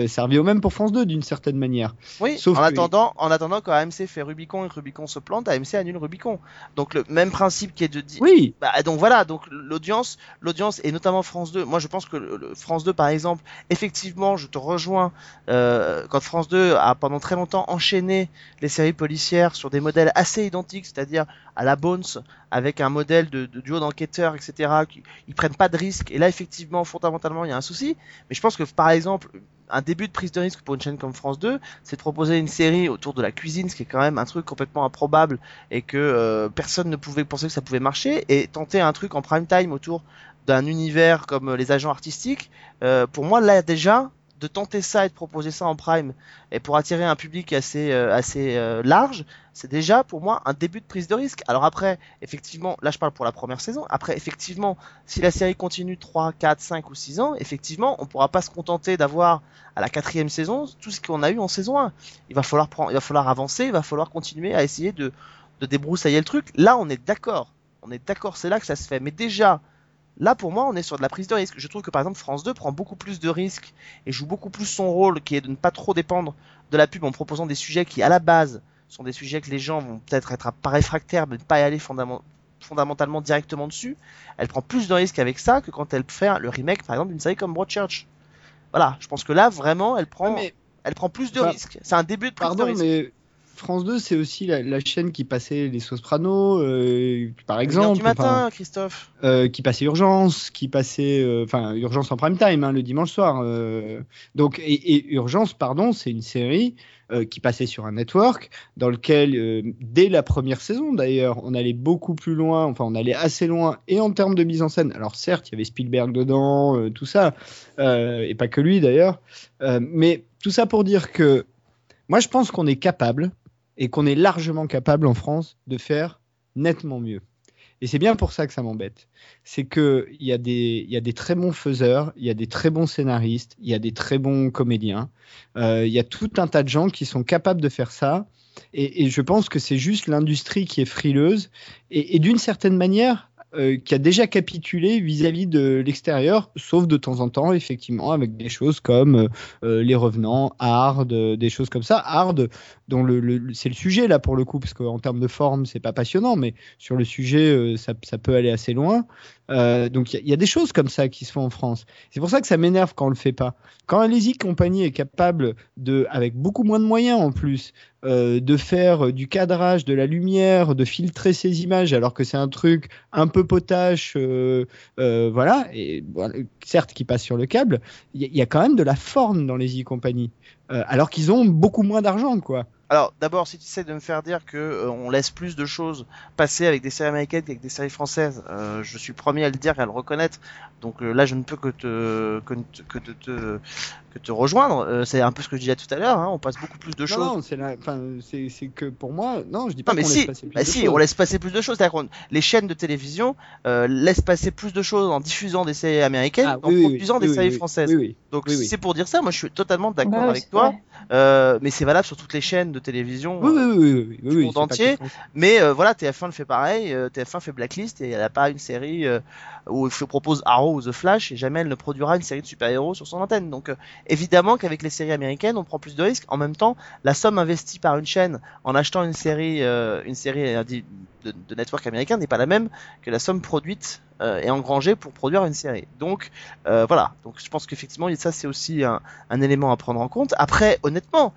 ça revient au même pour France 2 d'une certaine manière. Oui, sauf en que- attendant, en attendant, quand AMC fait Rubicon et Rubicon se plante, AMC annule Rubicon. Donc le même principe qui est de dire. Oui, Bah, donc voilà, donc l'audience, l'audience et notamment France 2. Moi, je pense que France 2, par exemple, effectivement, je te rejoins. euh, quand France 2 a pendant très longtemps enchaîné les séries policières sur des modèles assez identiques, c'est-à-dire à la Bones, avec un modèle de, de duo d'enquêteurs, etc. Qui, ils prennent pas de risques. Et là, effectivement, fondamentalement, il y a un souci. Mais je pense que, par exemple, un début de prise de risque pour une chaîne comme France 2, c'est de proposer une série autour de la cuisine, ce qui est quand même un truc complètement improbable et que euh, personne ne pouvait penser que ça pouvait marcher, et tenter un truc en prime time autour d'un univers comme les agents artistiques, euh, pour moi là déjà de tenter ça et de proposer ça en prime et pour attirer un public assez euh, assez euh, large, c'est déjà pour moi un début de prise de risque. Alors après, effectivement, là je parle pour la première saison. Après, effectivement, si la série continue 3, 4, 5 ou 6 ans, effectivement, on pourra pas se contenter d'avoir à la quatrième saison tout ce qu'on a eu en saison 1. Il va falloir prendre, il va falloir avancer, il va falloir continuer à essayer de de débroussailler le truc. Là, on est d'accord. On est d'accord, c'est là que ça se fait. Mais déjà, là, pour moi, on est sur de la prise de risque. Je trouve que, par exemple, France 2 prend beaucoup plus de risques et joue beaucoup plus son rôle, qui est de ne pas trop dépendre de la pub en proposant des sujets qui, à la base, sont des sujets que les gens vont peut-être être pas réfractaires, mais ne pas y aller fondament- fondamentalement directement dessus. Elle prend plus de risques avec ça que quand elle fait le remake, par exemple, d'une série comme Broadchurch. Voilà, je pense que là, vraiment, elle prend, Ouais, mais elle prend plus de risques. C'est un début de prise de risque. mais France 2, c'est aussi la, la chaîne qui passait les Soprano, euh, par exemple. du matin, enfin, Christophe. euh, qui passait Urgence, qui passait, euh, enfin Urgence en prime time hein, le dimanche soir. euh. donc et, et Urgence, pardon, c'est une série qui passait sur un network dans lequel dès la première saison d'ailleurs, on allait beaucoup plus loin, enfin on allait assez loin et en termes de mise en scène. Alors certes, il y avait Spielberg dedans, tout ça, et pas que lui d'ailleurs, mais tout ça pour dire que moi je pense qu'on est capable et qu'on est largement capable en France de faire nettement mieux. Et c'est bien pour ça que ça m'embête. C'est qu'il y, a des- y a des très bons faiseurs, il y a des très bons scénaristes, il y a des très bons comédiens. Euh, il y a tout un tas de gens qui sont capables de faire ça. Et, je pense que c'est juste l'industrie qui est frileuse. Et d'une certaine manière, euh, qui a déjà capitulé vis-à-vis de l'extérieur, sauf de temps en temps, effectivement, avec des choses comme euh, euh, les revenants, Hard, des choses comme ça. Hard, dont c'est le sujet là pour le coup, parce qu'en termes de forme, c'est pas passionnant, mais sur le sujet, ça peut aller assez loin. Euh, donc il y, a- des choses comme ça qui se font en France. C'est pour ça que ça m'énerve quand on le fait pas. Quand Alési Compagnie est capable de, avec beaucoup moins de moyens en plus, euh, de faire du cadrage, de la lumière, de filtrer ces images, alors que c'est un truc un peu potache, euh, voilà, et voilà, certes qui passe sur le câble, il y, y a quand même de la forme dans les e-compagnies, alors qu'ils ont beaucoup moins d'argent, quoi. Alors, d'abord, si tu essaies de me faire dire que euh, on laisse plus de choses passer avec des séries américaines qu'avec des séries françaises, euh, je suis le premier à le dire et à le reconnaître. Donc euh, là, je ne peux que te que, te- que te, te- que te rejoindre. Euh, c'est un peu ce que je disais tout à l'heure. Hein, on passe beaucoup plus de Non, choses. non, c'est la- enfin, c'est c'est que pour moi, non, je dis pas Non mais qu'on si, laisse passer plus bah de si, choses. on laisse passer plus de choses. C'est-à-dire qu'on- les chaînes de télévision euh, laissent passer plus de choses en diffusant des séries américaines Ah, oui, oui, produisant oui, des oui, séries oui, françaises. Oui, oui. Donc oui, si oui. c'est pour dire ça, moi je suis totalement d'accord Bah avec toi. vrai. Euh, mais c'est valable sur toutes les chaînes de télévision. Oui, oui, oui, oui, oui, oui, oui, monde entier. Mais euh, voilà, TF1 le fait pareil. euh, TF1 fait Blacklist et elle n'a pas une série euh, où se propose Arrow ou The Flash et jamais elle ne produira une série de super-héros sur son antenne. Donc euh, évidemment qu'avec les séries américaines, on prend plus de risques. En même temps, la somme investie par une chaîne en achetant une série, euh, une série euh, de, network américain n'est pas la même que la somme produite euh, et engrangée pour produire une série. Donc voilà. Donc je pense qu'effectivement ça c'est aussi un, un élément à prendre en compte. Après, honnêtement.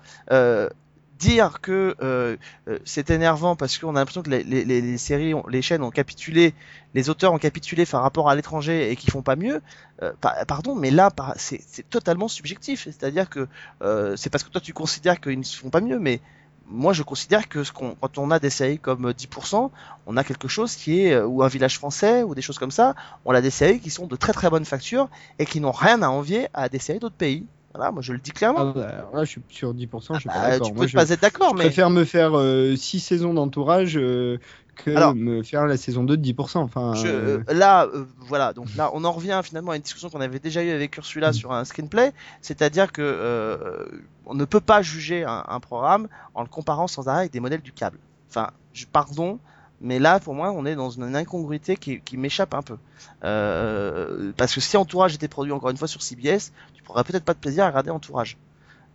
Euh, dire que euh, euh, c'est énervant parce qu'on a l'impression que les, séries, les chaînes ont capitulé, les auteurs ont capitulé par rapport à l'étranger et qu'ils font pas mieux. euh, pa- pardon, mais là, c'est totalement subjectif. C'est-à-dire que euh, c'est parce que toi tu considères qu'ils ne font pas mieux, mais moi je considère que ce qu'on, quand on a des séries comme 10%, on a quelque chose qui est euh, ou un village français ou des choses comme ça. On a des séries qui sont de très très bonne facture et qui n'ont rien à envier à des séries d'autres pays. Voilà, moi je le dis clairement. Ah, bah, là, je suis sur 10%, je suis Bah, pas d'accord. tu Moi, peux je, pas être d'accord, je préfère me faire 6 saisons d'entourage euh, que Alors- me faire la saison 2 de 10%. Enfin, Je, euh, euh, là, euh, voilà, donc là, on en revient finalement à une discussion qu'on avait déjà eue avec Ursula Mm. sur un screenplay, c'est-à-dire que euh, on ne peut pas juger un, un programme en le comparant sans arrêt avec des modèles du câble. Enfin, je, pardon, mais là, pour moi, on est dans une incongruité qui, qui m'échappe un peu. Euh, parce que si Entourage était produit encore une fois sur CBS, tu pourrais peut-être pas de plaisir à regarder Entourage.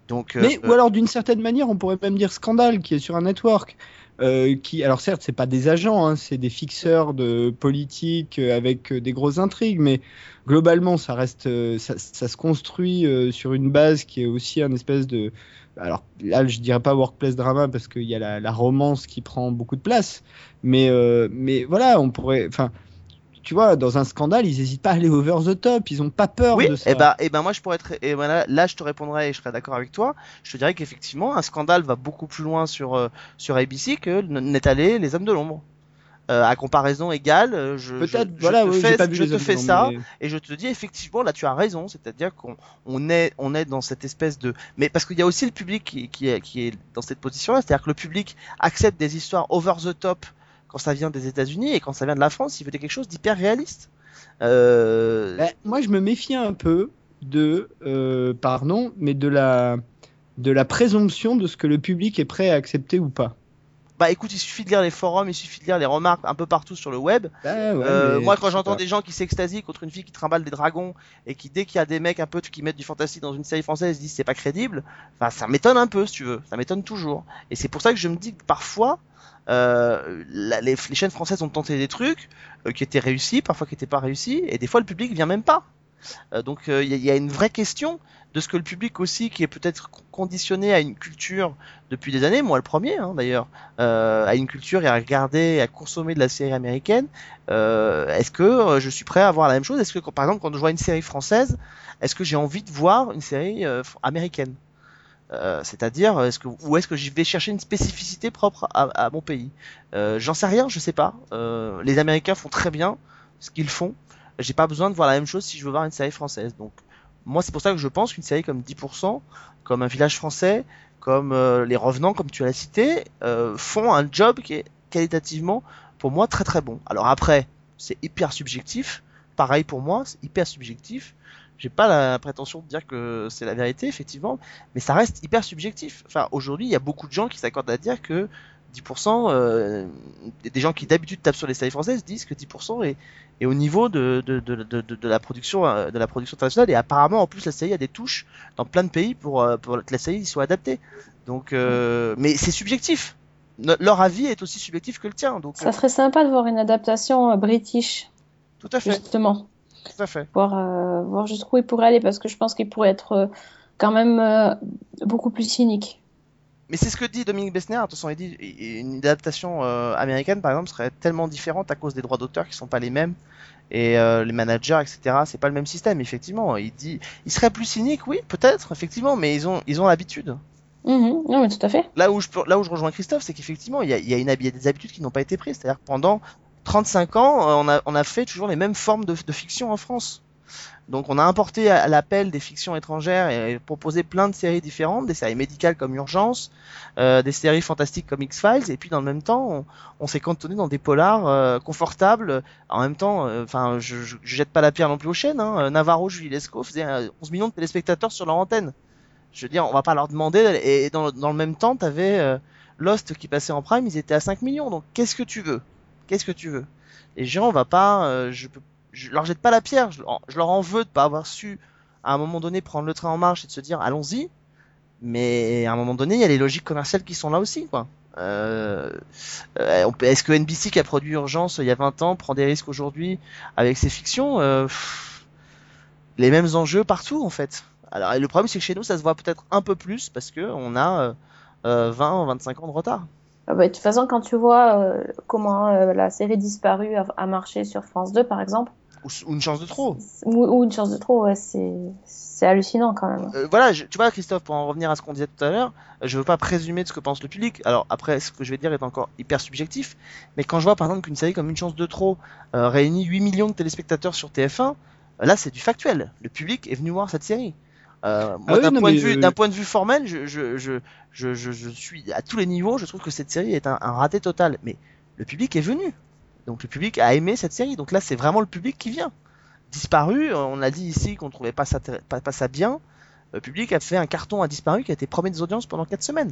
Donc, euh, Mais euh, ou alors d'une certaine manière, on pourrait même dire Scandale qui est sur un network. euh, qui, alors certes, c'est pas des agents, hein, c'est des fixeurs de politique avec des grosses intrigues, mais globalement, ça reste, ça, ça se construit sur une base qui est aussi un espèce de, alors là, je dirais pas workplace drama parce qu'il y a la, la romance qui prend beaucoup de place, mais euh, mais voilà, on pourrait, enfin, tu vois, dans un scandale, ils hésitent pas à aller over the top, ils ont pas peur Oui, de ça. et ben, et ben moi je pourrais être, et ben là, là, je te répondrais et je serais d'accord avec toi. Je te dirais qu'effectivement un scandale va beaucoup plus loin sur euh, sur ABC que n'est allé les hommes de l'ombre. Euh, à comparaison égale, euh, je, te oui, fais, je te ça mais- et je te dis effectivement là tu as raison, c'est-à-dire qu'on on est on est dans cette espèce de, mais parce qu'il y a aussi le public qui, qui est qui est dans cette position-là, c'est-à-dire que le public accepte des histoires over the top quand ça vient des États-Unis et quand ça vient de la France, il veut quelque chose d'hyper réaliste. Euh, Bah, moi, je me méfie un peu de, euh, pardon, mais de la, de la présomption de ce que le public est prêt à accepter ou pas. Bah écoute, il suffit de lire les forums, il suffit de lire les remarques un peu partout sur le web. Bah, ouais, Euh, moi, quand j'entends des gens qui s'extasient contre une fille qui trimballe des dragons et qui, dès qu'il y a des mecs un peu qui mettent du fantasy dans une série française, disent c'est pas crédible, enfin, ça m'étonne un peu, si tu veux. Ça m'étonne toujours. Et c'est pour ça que je me dis que parfois, euh, la- les, les chaînes françaises ont tenté des trucs euh, qui étaient réussis, parfois qui étaient pas réussis, et des fois le public vient même pas. Euh, donc il y, a- une vraie question de ce que le public aussi, qui est peut-être conditionné à une culture depuis des années, moi le premier hein, d'ailleurs, euh, à une culture et à regarder, à consommer de la série américaine, euh, est-ce que euh, je suis prêt à voir la même chose? Est-ce que par exemple quand je vois une série française, est-ce que j'ai envie de voir une série euh, américaine? Euh, C'est-à-dire, est-ce que ou est-ce que j'y vais chercher une spécificité propre à, à mon pays? Euh, J'en sais rien, je sais pas. Euh, les Américains font très bien ce qu'ils font. J'ai pas besoin de voir la même chose si je veux voir une série française. Donc moi c'est pour ça que je pense qu'une série comme 10%, comme un village français, comme euh, les revenants comme tu l'as cité, euh, font un job qui est qualitativement pour moi très très bon. Alors après, c'est hyper subjectif. Pareil pour moi, c'est hyper subjectif. J'ai pas la prétention de dire que c'est la vérité, effectivement, mais ça reste hyper subjectif. Enfin, aujourd'hui, il y a beaucoup de gens qui s'accordent à dire que 10%, euh, des- gens qui d'habitude tapent sur les séries françaises disent que 10% est, est au niveau de, de, de, de, de- de la production euh, de la production internationale et apparemment en plus la série a des touches dans plein de pays pour, euh, pour que la série soit adaptée. Donc, euh, mais c'est subjectif. Leur avis est aussi subjectif que le tien. Donc, Ça serait sympa de voir une adaptation british, tout à fait, justement. tout à fait. Voir, euh, voir jusqu'où il pourrait aller, parce que je pense qu'il pourrait être quand même beaucoup plus cynique. Mais c'est ce que dit Dominique Bessner. Attention, il dit une adaptation euh, américaine, par exemple, serait tellement différente à cause des droits d'auteur qui sont pas les mêmes et euh, les managers, etc. C'est pas le même système, effectivement. Il dit, il serait plus cynique, oui, peut-être, effectivement, mais ils ont, ils ont l'habitude. Mhm. Non, mais tout à fait. Là où je, peux- là où je rejoins Christophe, c'est qu'effectivement, il y a, y, a une des habitudes qui n'ont pas été prises. C'est-à-dire que pendant 35 ans, euh, on a, on a fait toujours les mêmes formes de, de fiction en France. Donc on a importé à, l'appel des fictions étrangères et proposé plein de séries différentes, des séries médicales comme Urgence, euh, des séries fantastiques comme X-Files, et puis dans le même temps, on, s'est cantonné dans des polars euh, confortables. En même temps, euh, enfin, je, je, je jette pas la pierre non plus aux chaînes. Hein. Euh, Navarro, Julie Lescaut faisaient euh, 11 millions de téléspectateurs sur leur antenne. Je veux dire, on va pas leur demander. Et dans, dans le même temps, t'avais euh, Lost qui passait en prime, ils étaient à 5 millions. Donc qu'est-ce que tu veux? Qu'est-ce que tu veux? Les gens, on va pas. euh, je peux, je leur jette pas la pierre. Je, leur en veux de pas avoir su à un moment donné prendre le train en marche et de se dire allons-y. Mais à un moment donné, il y a les logiques commerciales qui sont là aussi, quoi. Euh, euh, Est-ce que NBC qui a produit Urgence il y a 20 ans prend des risques aujourd'hui avec ses fictions Euh, Les mêmes enjeux partout en fait. Alors et le problème c'est que chez nous ça se voit peut-être un peu plus parce que on a euh, euh, 20 25 ans de retard. Ah bah, de toute façon, quand tu vois euh, comment euh, la série Disparue a, a marché sur France 2, par exemple, Ou, une chance de trop. ou, ou Une chance de trop, ouais, c'est hallucinant quand même. Euh, voilà, je- tu vois Christophe, pour en revenir à ce qu'on disait tout à l'heure, je veux pas présumer de ce que pense le public. Alors après, ce que je vais dire est encore hyper subjectif, mais quand je vois par exemple qu'une série comme Une chance de trop réunit 8 millions de téléspectateurs sur TF1, euh, là c'est du factuel. Le public est venu voir cette série. Euh, moi, Ah d'un point, de vue, d'un point de vue formel, je, suis à tous les niveaux, je trouve que cette série est un, un raté total. Mais le public est venu. Donc le public a aimé cette série. Donc là, c'est vraiment le public qui vient. Disparu, euh, on a dit ici qu'on trouvait pas ça, ter- pas, pas ça bien. Le public a fait un carton à disparu qui a été premier des audiences pendant 4 semaines.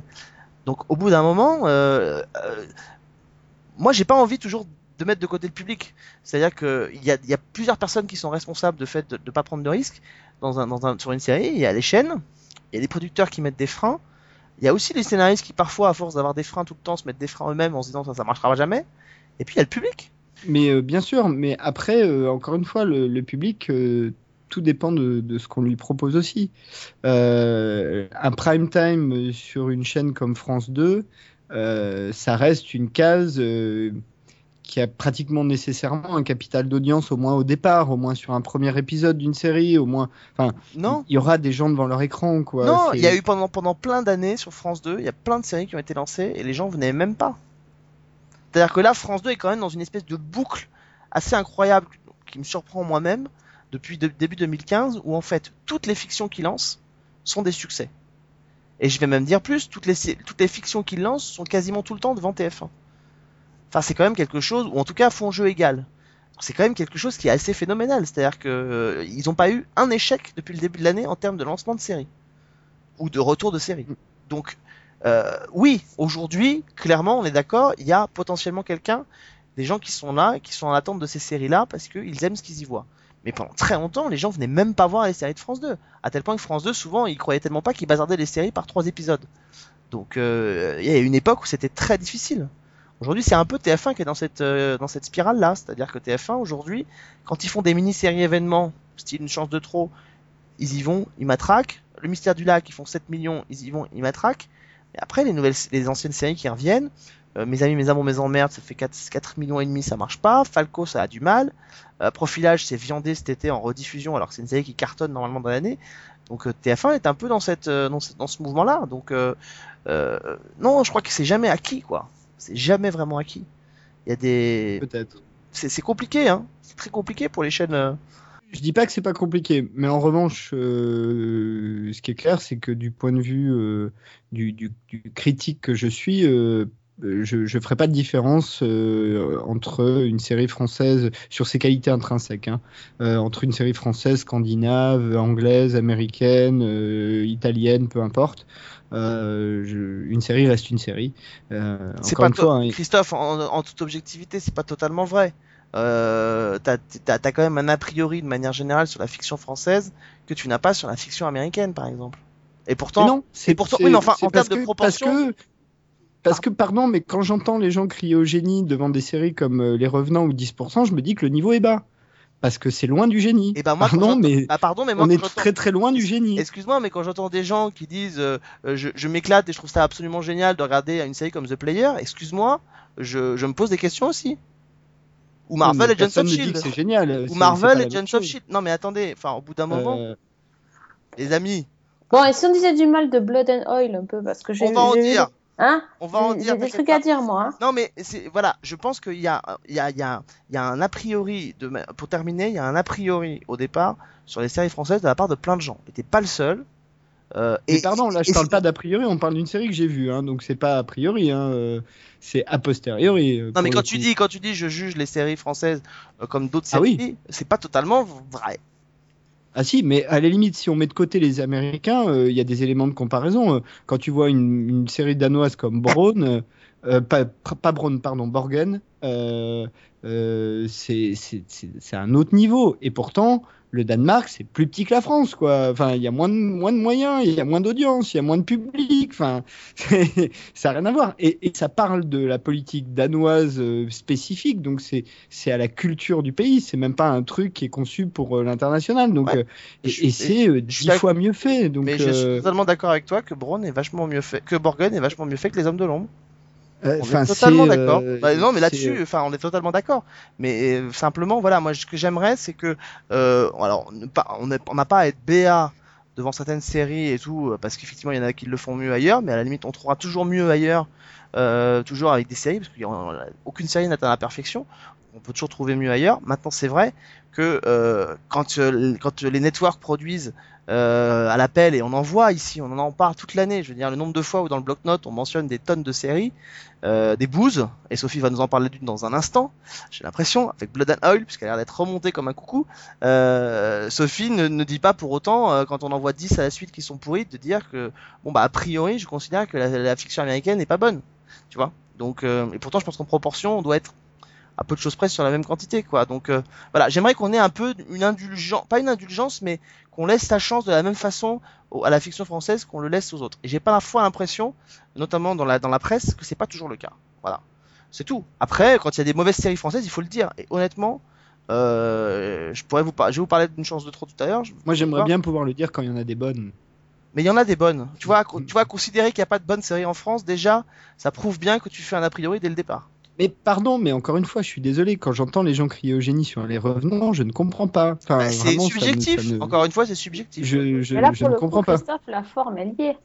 Donc au bout d'un moment, euh, euh, moi j'ai pas envie toujours de mettre de côté le public. C'est-à-dire qu'il y a, y a plusieurs personnes qui sont responsables de fait de ne pas prendre de risques dans un, dans un, sur une série. Il y a les chaînes, il y a des producteurs qui mettent des freins. Il y a aussi les scénaristes qui parfois, à force d'avoir des freins tout le temps, se mettent des freins eux-mêmes en se disant ça, ça marchera jamais. Et puis il y a le public. Mais euh, bien sûr, mais après, euh, encore une fois, le, public, euh, tout dépend de, de ce qu'on lui propose aussi. Un prime time sur une chaîne comme France 2, euh, ça reste une case qui a pratiquement nécessairement un capital d'audience, au moins au départ, au moins sur un premier épisode d'une série, au moins. Enfin, Non, il y aura des gens devant leur écran, quoi. non, il y a eu pendant, pendant plein d'années sur France 2, il y a plein de séries qui ont été lancées et les gens venaient même pas. C'est-à-dire que là, France 2 est quand même dans une espèce de boucle assez incroyable qui me surprend moi-même depuis de- début 2015 où en fait toutes les fictions qu'ils lancent sont des succès. Et je vais même dire plus, toutes les, toutes les fictions qu'ils lancent sont quasiment tout le temps devant TF1. Enfin, c'est quand même quelque chose, ou en tout cas font jeu égal. C'est quand même quelque chose qui est assez phénoménal. C'est-à-dire que euh, ils n'ont pas eu un échec depuis le début de l'année en termes de lancement de série ou de retour de série. Donc, euh, oui, aujourd'hui, clairement, on est d'accord, il y a potentiellement quelqu'un, des gens qui sont là qui sont en attente de ces séries-là parce qu'ils aiment ce qu'ils y voient. Mais pendant très longtemps, les gens venaient même pas voir les séries de France 2. À tel point que France 2, souvent, ils croyaient tellement pas qu'ils bazardaient les séries par trois épisodes. Donc, euh, il y a une époque où c'était très difficile. Aujourd'hui, c'est un peu TF1 qui est dans cette, euh, dans cette spirale-là. C'est-à-dire que TF1, aujourd'hui, quand ils font des mini-séries événements, style une chance de trop, ils y vont, ils matraquent. Le mystère du lac, ils font 7 millions, ils y vont, ils matraquent. Et après, les nouvelles, les anciennes séries qui reviennent, euh, mes amis, mes amours, mes emmerdes, ça fait 4, 4 millions et demi, ça marche pas. Falco, ça a du mal. Euh, Profilage, c'est viandé cet été en rediffusion, alors que c'est une série qui cartonne normalement dans l'année. Donc euh, TF1 est un peu dans cette, euh, dans ce, dans ce mouvement-là. Donc euh, non, je crois que c'est jamais acquis, quoi. C'est jamais vraiment acquis. Il y a des, Peut-être. c'est c'est compliqué, hein. C'est très compliqué pour les chaînes. euh. Je dis pas que c'est pas compliqué, mais en revanche, euh, ce qui est clair, c'est que du point de vue euh, du, du- du critique que je suis, euh, je ne ferai pas de différence euh, entre une série française sur ses qualités intrinsèques, hein, euh, entre une série française, scandinave, anglaise, américaine, euh, italienne, peu importe. Euh, je- une série reste une série. Euh, C'est encore pas une fois, hein, Christophe, en, en toute objectivité, c'est pas totalement vrai. Euh, t'as, t'as quand même un a priori de manière générale sur la fiction française que tu n'as pas sur la fiction américaine, par exemple. Et pourtant, c'est pourtant- oui, mais enfin, en termes de proportion- que, parce que, pardon, mais quand j'entends les gens crier au génie devant des séries comme euh, Les Revenants ou 10%, je me dis que le niveau est bas. Parce que c'est loin du génie. et ben moi, quand pardon, mais Ah, pardon, mais moi, on est très très loin du génie. Excuse-moi, mais quand j'entends des gens qui disent euh, je, je m'éclate et je trouve ça absolument génial de regarder une série comme The Player, excuse-moi, je, je me pose des questions aussi. Ou Marvel et Agents of Shield. que c'est génial. Ou Marvel et Agents of. Shield. Non mais attendez, enfin au bout d'un moment, Euh, les amis, Bon, et si on disait du mal de Blood and Oil un peu, parce que j'ai on va en dire. Hein On va en J'ai- dire. J'ai des trucs pas. à dire, moi. Hein. Non mais c'est voilà, je pense qu'il y a il y a il y a il y a un a priori de pour terminer, il y a un a priori au départ sur les séries françaises de la part de plein de gens. Et t'es pas le seul. Euh, et pardon, là je et parle pas d'a priori, on parle d'une série que j'ai vue, hein, donc c'est pas a priori, hein, euh, c'est a posteriori. euh, Non mais quand tu dis quand tu dis je juge les séries françaises euh, comme d'autres Ah oui. séries, c'est pas totalement vrai. Ah si, mais à la limite, si on met de côté les Américains, euh, il y a des éléments de comparaison. Euh, Quand tu vois une, série danoise comme Braun, euh, euh, pas, Braun, pardon, Borgen, euh, euh, c'est un autre niveau. Et pourtant, le Danemark, c'est plus petit que la France, quoi. Enfin, il y a moins de, moins de moyens, il y a moins d'audience, il y a moins de public. Enfin, *laughs* ça n'a rien à voir. Et, et ça parle de la politique danoise euh, spécifique, donc c'est c'est à la culture du pays. C'est même pas un truc qui est conçu pour euh, l'international. Donc, Ouais. euh, et, c'est dix fois mieux fait. Donc, mais je suis totalement d'accord avec toi que Braun est vachement mieux fait, que Borgen est vachement mieux fait que les Hommes de l'ombre. Euh, On est totalement d'accord. euh, Bah, non, mais là-dessus, euh, enfin, on est totalement d'accord. Mais euh, simplement, voilà, moi, ce que j'aimerais, c'est que, alors, on n'a on pas à être BA devant certaines séries et tout, parce qu'effectivement, il y en a qui le font mieux ailleurs, mais à la limite, on trouvera toujours mieux ailleurs, toujours avec des séries, parce qu'aucune série n'atteint la perfection. On peut toujours trouver mieux ailleurs. Maintenant, c'est vrai que euh, quand, euh, quand les networks produisent euh, à l'appel et on en voit ici, on en parle toute l'année. Je veux dire, le nombre de fois où dans le bloc-notes on mentionne des tonnes de séries, des bouses, et Sophie va nous en parler d'une dans un instant, j'ai l'impression, avec Blood and Oil, puisqu'elle a l'air d'être remontée comme un coucou, Sophie ne, dit pas pour autant, quand on en voit 10 à la suite qui sont pourris, de dire que, bon bah a priori, je considère que la, la fiction américaine n'est pas bonne, tu vois? Donc, et pourtant je pense qu'en proportion, on doit être à peu de choses près sur la même quantité, quoi. Donc euh, voilà, j'aimerais qu'on ait un peu une indulgence, pas une indulgence, mais qu'on laisse sa chance de la même façon à la fiction française qu'on le laisse aux autres. Et j'ai pas la fois l'impression, notamment dans la dans la presse, que c'est pas toujours le cas. Voilà, c'est tout. Après, quand il y a des mauvaises séries françaises, il faut le dire. Et honnêtement, euh, je pourrais vous par- je vais vous parler d'une chance de trop tout à l'heure. Moi, j'aimerais bien pouvoir le dire quand il y en a des bonnes. Mais il y en a des bonnes. Tu vois, tu vois, considérer qu'il n'y a pas de bonnes séries en France, déjà, ça prouve bien que tu fais un a priori dès le départ. Mais pardon, mais encore une fois, je suis désolé. Quand j'entends les gens crier au génie sur les revenants, je ne comprends pas. Enfin, Bah, c'est vraiment, ça me- subjectif. ça me- Encore une fois, c'est subjectif. Je, je, Mais là, je pour ne le comprends coup, pas. Christophe, la forme, elle y est.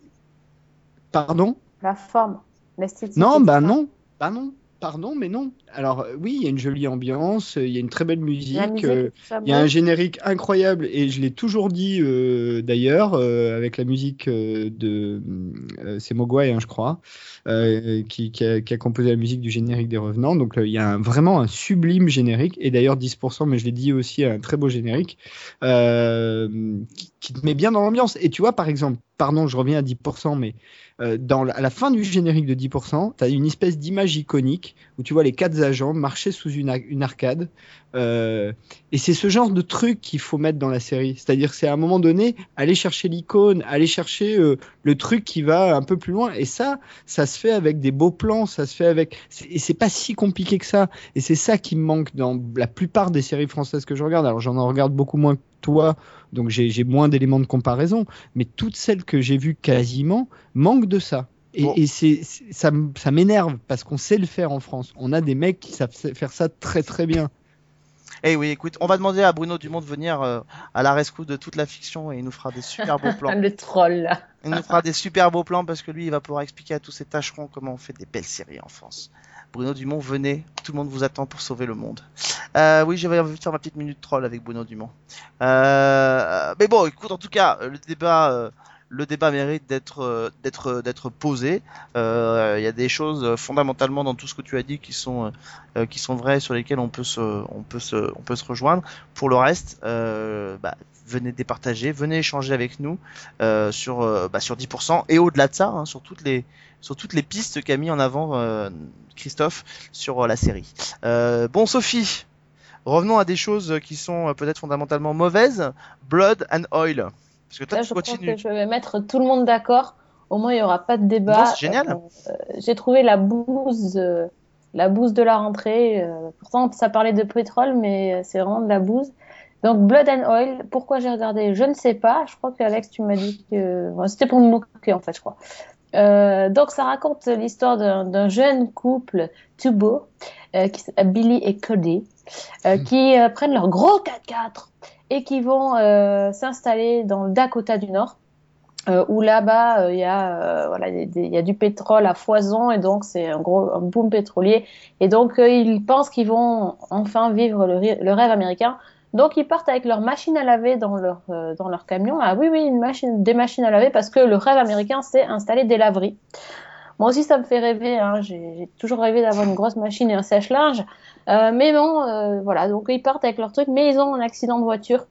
Pardon? La forme, l'esthétique. Non, bah non. Bah non. Pardon, mais non. Alors euh, oui, il y a une jolie ambiance, euh, il y a une très belle musique. Euh, Il y a un générique incroyable et je l'ai toujours dit euh, d'ailleurs euh, avec la musique de c'est Mogwai hein, je crois qui, qui, a, qui a composé la musique du générique des Revenants donc il y a un- vraiment un sublime générique et d'ailleurs 10% mais je l'ai dit aussi un très beau générique qui, qui te met bien dans l'ambiance et tu vois par exemple pardon je reviens à 10% mais dans la, à la fin du générique de 10%, tu as une espèce d'image iconique où tu vois les quatre agents marcher sous une, arcade. Euh, et c'est ce genre de truc qu'il faut mettre dans la série. C'est-à-dire c'est à un moment donné, aller chercher l'icône, aller chercher euh, le truc qui va un peu plus loin. Et ça, ça se fait avec des beaux plans, ça se fait avec. Et c'est pas si compliqué que ça. Et c'est ça qui me manque dans la plupart des séries françaises que je regarde. Alors j'en en regarde beaucoup moins que toi, donc j'ai moins d'éléments de comparaison. Mais toutes celles que j'ai vues quasiment manquent de ça. Et, Bon. et c'est ça, m'énerve parce qu'on sait le faire en France. On a des mecs qui savent faire ça très très bien. Eh oui, écoute, on va demander à Bruno Dumont de venir euh, à la rescousse de toute la fiction et il nous fera des super beaux plans. *laughs* Le troll, là. Il nous fera des super beaux plans parce que lui, il va pouvoir expliquer à tous ces tâcherons comment on fait des belles séries en France. Bruno Dumont, venez, tout le monde vous attend pour sauver le monde. Euh, oui, je vais faire ma petite minute troll avec Bruno Dumont. Euh, mais bon, écoute, en tout cas, le débat, euh, le débat mérite d'être euh, d'être posé. Euh, Il y a des choses fondamentalement dans tout ce que tu as dit qui sont euh, qui vraies sur lesquelles on peut se rejoindre. Pour le reste, euh, bah, venez départager, venez échanger avec nous euh, sur euh, bah, sur 10% et au-delà de ça, hein, sur toutes les pistes qu'a mis en avant euh, Christophe sur euh, la série. Euh, bon Sophie, revenons à des choses qui sont euh, peut-être fondamentalement mauvaises. Blood and Oil. Parce que toi Là, tu je continues. que je vais mettre tout le monde d'accord. Au moins, il n'y aura pas de débat. C'est génial. Euh, J'ai trouvé la bouse, euh, la bouse de la rentrée. euh, pourtant, ça parlait de pétrole, mais euh, c'est vraiment de la bouse. Donc, Blood and Oil, pourquoi j'ai regardé Je ne sais pas. Je crois que Alex, tu m'as dit que bon, c'était pour me moquer, en fait, je crois. Euh, donc, ça raconte l'histoire d'un jeune couple euh, qui Billy et Cody, euh, qui euh, prennent leur gros 4x4 et qui vont euh, s'installer dans le Dakota du Nord. Euh, où là-bas euh, il y a euh, voilà il y a y du pétrole à foison et donc c'est un gros un boom pétrolier. Et donc ils pensent qu'ils vont enfin vivre le, rêve américain. Donc ils partent avec leur machine à laver dans leur dans leur camion. Ah oui oui une machine des machines à laver parce que le rêve américain c'est installer des laveries moi aussi ça me fait rêver hein. j'ai toujours rêvé d'avoir une grosse machine et un sèche-linge euh, mais bon euh, voilà donc ils partent avec leur truc mais ils ont un accident de voiture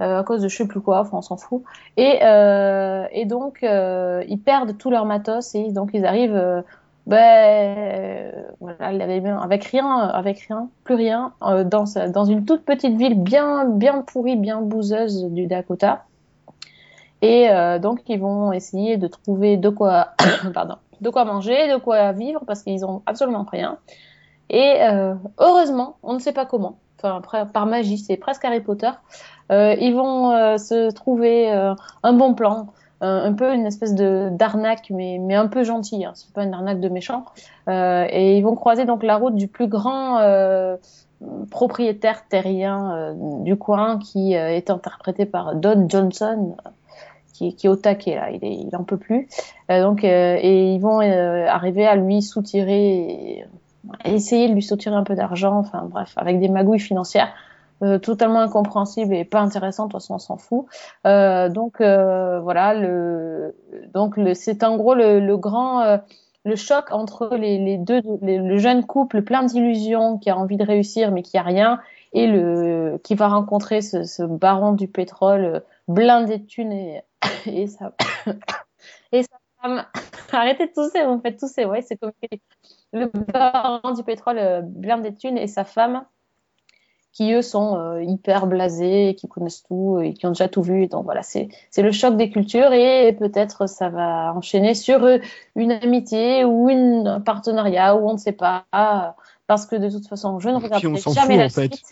euh, à cause de je sais plus quoi, enfin on s'en fout. Et, euh, et donc euh, ils perdent tout leur matos et donc ils arrivent, euh, ben voilà, avec rien, avec rien, plus rien, dans une toute petite ville bien bien pourrie, bien bouseuse du Dakota. Et euh, donc ils vont essayer de trouver de quoi, *coughs* pardon, de quoi manger, de quoi vivre parce qu'ils ont absolument rien. Et euh, heureusement, on ne sait pas comment, enfin par magie, c'est presque Harry Potter. Euh, ils vont euh, se trouver un bon plan, un peu une espèce de d'arnaque, mais un peu gentille. Hein, c'est pas une arnaque de méchant. Et ils vont croiser donc la route du plus grand propriétaire terrien du coin, qui est interprété par Don Johnson. Qui, qui est au taquet là, il, est, il en peut plus. Euh, donc, euh, et ils vont euh, arriver à lui soutirer, essayer de lui soutirer un peu d'argent. Enfin bref, avec des magouilles financières euh, totalement incompréhensible et pas intéressant. De toute façon, on s'en fout. Euh, donc euh, voilà, le, donc le, c'est en gros le, le grand le choc entre les, les deux, le jeune couple plein d'illusions qui a envie de réussir mais qui a rien et le qui va rencontrer ce, ce baron du pétrole blindé de thunes et, et sa *coughs* et sa femme. *coughs* Arrêtez de tousser, vous me faites tousser, ouais, c'est comme le baron du pétrole euh, blindé de thunes et sa femme qui eux sont euh, hyper blasés, qui connaissent tout et qui ont déjà tout vu. Donc voilà, c'est c'est le choc des cultures et peut-être ça va enchaîner sur euh, une amitié ou une, un partenariat ou on ne sait pas. Parce que de toute façon, je ne s'en jamais fout, la fait. suite.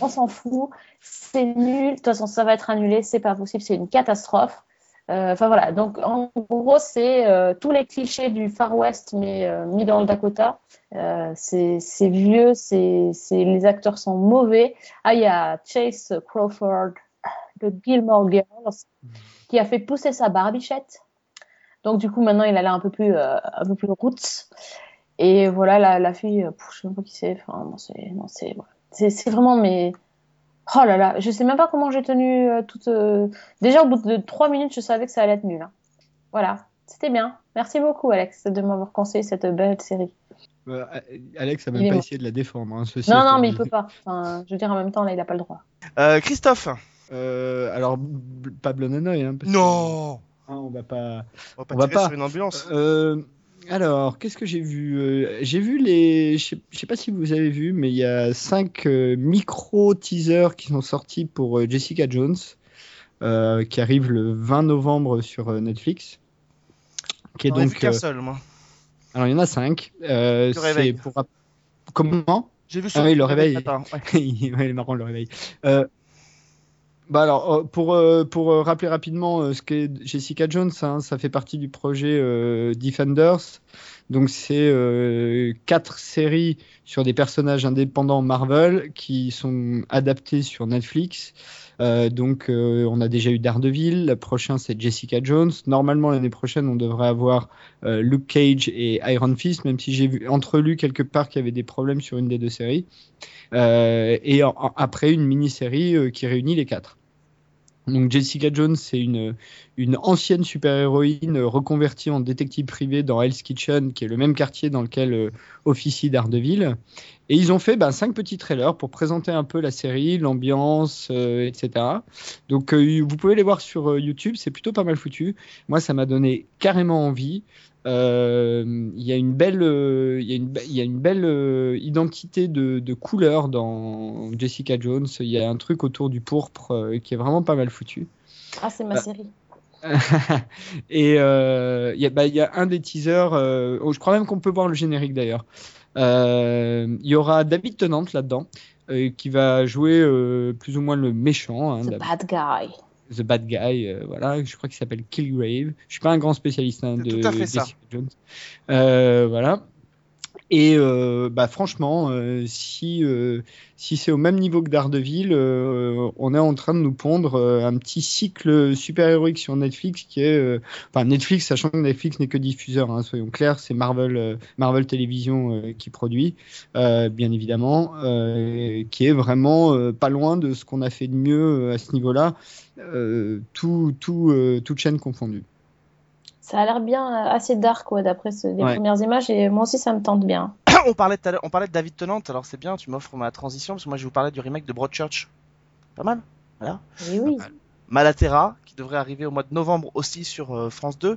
On s'en fout. C'est nul. De toute façon, ça va être annulé. C'est pas possible. C'est une catastrophe. Euh, Enfin voilà. Donc en gros, c'est euh, tous les clichés du Far West mais euh, mis dans le Dakota. C'est vieux. C'est les acteurs sont mauvais. Ah, il y a Chase Crawford de Gilmore Girls qui a fait pousser sa barbichette. Donc du coup maintenant il a l'air un peu plus euh, un peu plus roots. Et voilà la, la fille, pff, je sais même pas qui c'est. Enfin c'est c'est vraiment mais oh là là, je sais même pas comment j'ai tenu euh, toute. euh, Déjà au bout de trois minutes je savais que ça allait être nul. hein. Voilà, c'était bien. Merci beaucoup Alex de m'avoir conseillé cette belle série. Euh, Alex a Il même pas essayé de la défendre. hein, ceci Non non mais il peut pas. Enfin, je veux dire en même temps là il a pas le droit. Euh, Christophe. Euh, alors, pas Blonanoy, hein, que, Non. hein, on va pas. On va pas On va pas. sur une ambulance. Alors, qu'est-ce que j'ai vu Euh, J'ai vu les. Je sais, pas si vous avez vu, mais il y a cinq euh, micro-teasers qui sont sortis pour euh, Jessica Jones, euh, qui arrive le 20 novembre sur Netflix. Qui est donc. qu'un seul, moi. alors, il y en a cinq. Euh, pour. Comment? J'ai vu Ah oui, le réveil. *laughs* Ouais, il est marrant le réveil. Euh, bah alors, euh, pour, euh, pour euh, rappeler rapidement ce qu'est Jessica Jones, hein, ça fait partie du projet euh, Defenders. Donc, c'est euh, quatre séries sur des personnages indépendants Marvel qui sont adaptés sur Netflix. Euh, donc, on a déjà eu Daredevil. Le prochain, c'est Jessica Jones. Normalement, l'année prochaine, on devrait avoir Luke Cage et Iron Fist, même si j'ai vu entrelu quelque part qu'il y avait des problèmes sur une des deux séries. Et après, une mini-série qui réunit les quatre. Donc Jessica Jones, c'est une, ancienne super-héroïne reconvertie en détective privé dans Hell's Kitchen, qui est le même quartier dans lequel euh, officie Daredevil. Et ils ont fait ben, cinq petits trailers pour présenter un peu la série, l'ambiance, euh, etc. Donc euh, vous pouvez les voir sur YouTube, c'est plutôt pas mal foutu. Moi, ça m'a donné carrément envie. Euh, Il y a une belle, euh, y a une, be- il y a une belle euh, identité de, de couleur dans Jessica Jones. Il y a un truc autour du pourpre euh, qui est vraiment pas mal foutu. Ah, c'est ma Bah. série. *laughs* Et il y, a- bah, il y a un des teasers, oh, je crois même qu'on peut voir le générique d'ailleurs. Il y aura David Tennant là-dedans, qui va jouer plus ou moins le méchant, hein, The bad guy. The Bad Guy, euh, voilà, je crois qu'il s'appelle Killgrave. Je suis pas un grand spécialiste hein, de tout à fait ça. Jessica Jones. Euh, voilà. Et euh, bah franchement, euh, si euh, si c'est au même niveau que Daredevil, euh, on est en train de nous pondre euh, un petit cycle super-héroïque sur Netflix qui est, euh, enfin Netflix, sachant que Netflix n'est que diffuseur, hein, soyons clairs, c'est Marvel Marvel Télévision euh, qui produit, bien évidemment, qui est vraiment pas loin de ce qu'on a fait de mieux à ce niveau-là, tout tout toute chaîne confondue. Ça a l'air bien euh, assez dark, quoi, d'après ce- les Ouais. premières images, et moi aussi ça me tente bien. *coughs* on parlait on de David Tennant, alors c'est bien, tu m'offres ma transition parce que moi je vais vous parler du remake de Broadchurch. Pas mal. Voilà. Et oui. Malaterra qui devrait arriver au mois de novembre aussi sur euh, France 2. Euh,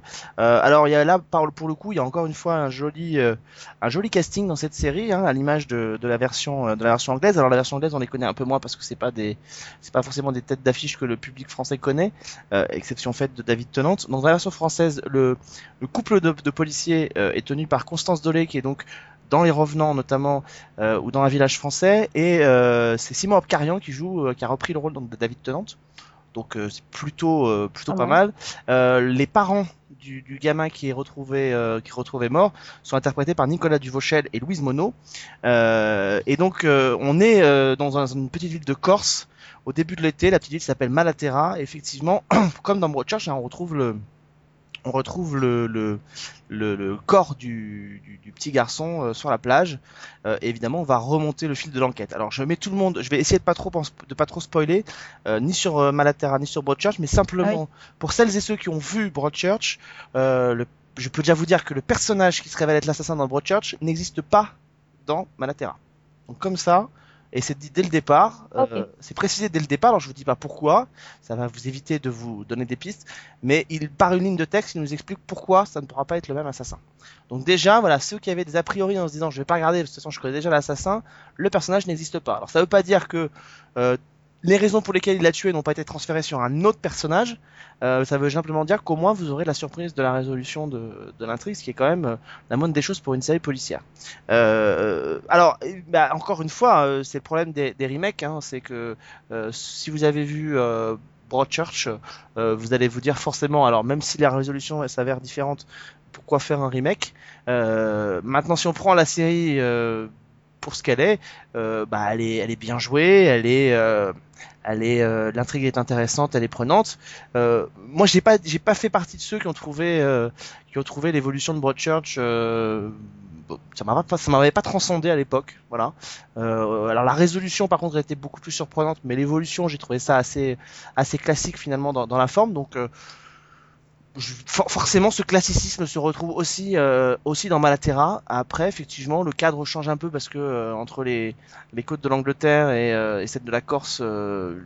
alors il y a là par- pour le coup il y a encore une fois un joli euh, un joli casting dans cette série hein, à l'image de, de la version euh, de la version anglaise. Alors la version anglaise on les connaît un peu moins parce que c'est pas des c'est pas forcément des têtes d'affiche que le public français connaît, euh, exception faite de David Tennant. Dans la version française le le couple de, de policiers est tenu par Constance Dolé qui est donc dans Les Revenants notamment euh, ou dans Un village français et euh, c'est Simon Abkarian qui joue euh, qui a repris le rôle donc, de David Tennant donc euh, c'est plutôt euh, plutôt Pas pas mal. Euh, les parents du, du gamin qui est retrouvé euh, qui est retrouvé mort sont interprétés par Nicolas Duvauchel et Louise Monod. Euh, et donc euh, on est euh, dans un- une petite ville de Corse au début de l'été. La petite ville s'appelle Malaterra. Et effectivement, *clears throat* comme dans Broadchurch, hein, on retrouve le on retrouve le, le, le, le corps du, du, du petit garçon euh, sur la plage. Euh, et évidemment, on va remonter le fil de l'enquête. Alors, je mets tout le monde. Je vais essayer de pas trop de pas trop spoiler, euh, ni sur euh, Malaterra ni sur Broadchurch, mais simplement pour celles et ceux qui ont vu Broadchurch, euh, le, je peux déjà vous dire que le personnage qui se révèle être l'assassin dans Broadchurch n'existe pas dans Malaterra. Donc comme ça, et c'est dit dès le départ, euh, c'est précisé dès le départ, alors je vous dis pas pourquoi, ça va vous éviter de vous donner des pistes, mais il par une ligne de texte, il nous explique pourquoi ça ne pourra pas être le même assassin. Donc déjà, voilà, ceux qui avaient des a priori en se disant je vais pas regarder, de toute façon je connais déjà l'assassin, le personnage n'existe pas. Alors ça veut pas dire que euh, les raisons pour lesquelles il l'a tué n'ont pas été transférées sur un autre personnage, euh, ça veut simplement dire qu'au moins vous aurez la surprise de la résolution de, l'intrigue, ce qui est quand même euh, la moindre des choses pour une série policière. Euh, alors, euh, bah, encore une fois, euh, c'est le problème des, remakes, hein, c'est que si vous avez vu Broadchurch, vous allez vous dire forcément, alors même si la résolution s'avère différente, pourquoi faire un remake? Maintenant, si on prend la série pour ce qu'elle est, euh, bah, elle est, elle est bien jouée, elle est, euh, elle est, euh, l'intrigue est intéressante, elle est prenante. Euh, moi, j'ai pas, j'ai pas fait partie de ceux qui ont trouvé, euh, qui ont trouvé l'évolution de Broadchurch. Euh, bon, ça m'avait pas, ça m'avait pas transcendé à l'époque, voilà. Alors la résolution, par contre, été beaucoup plus surprenante, mais l'évolution, j'ai trouvé ça assez, assez classique finalement dans, dans la forme. Donc je- for- forcément, ce classicisme se retrouve aussi, euh, aussi dans Malaterra. Après, effectivement, le cadre change un peu parce que euh, entre les, les côtes de l'Angleterre et, euh, et celles de la Corse, euh,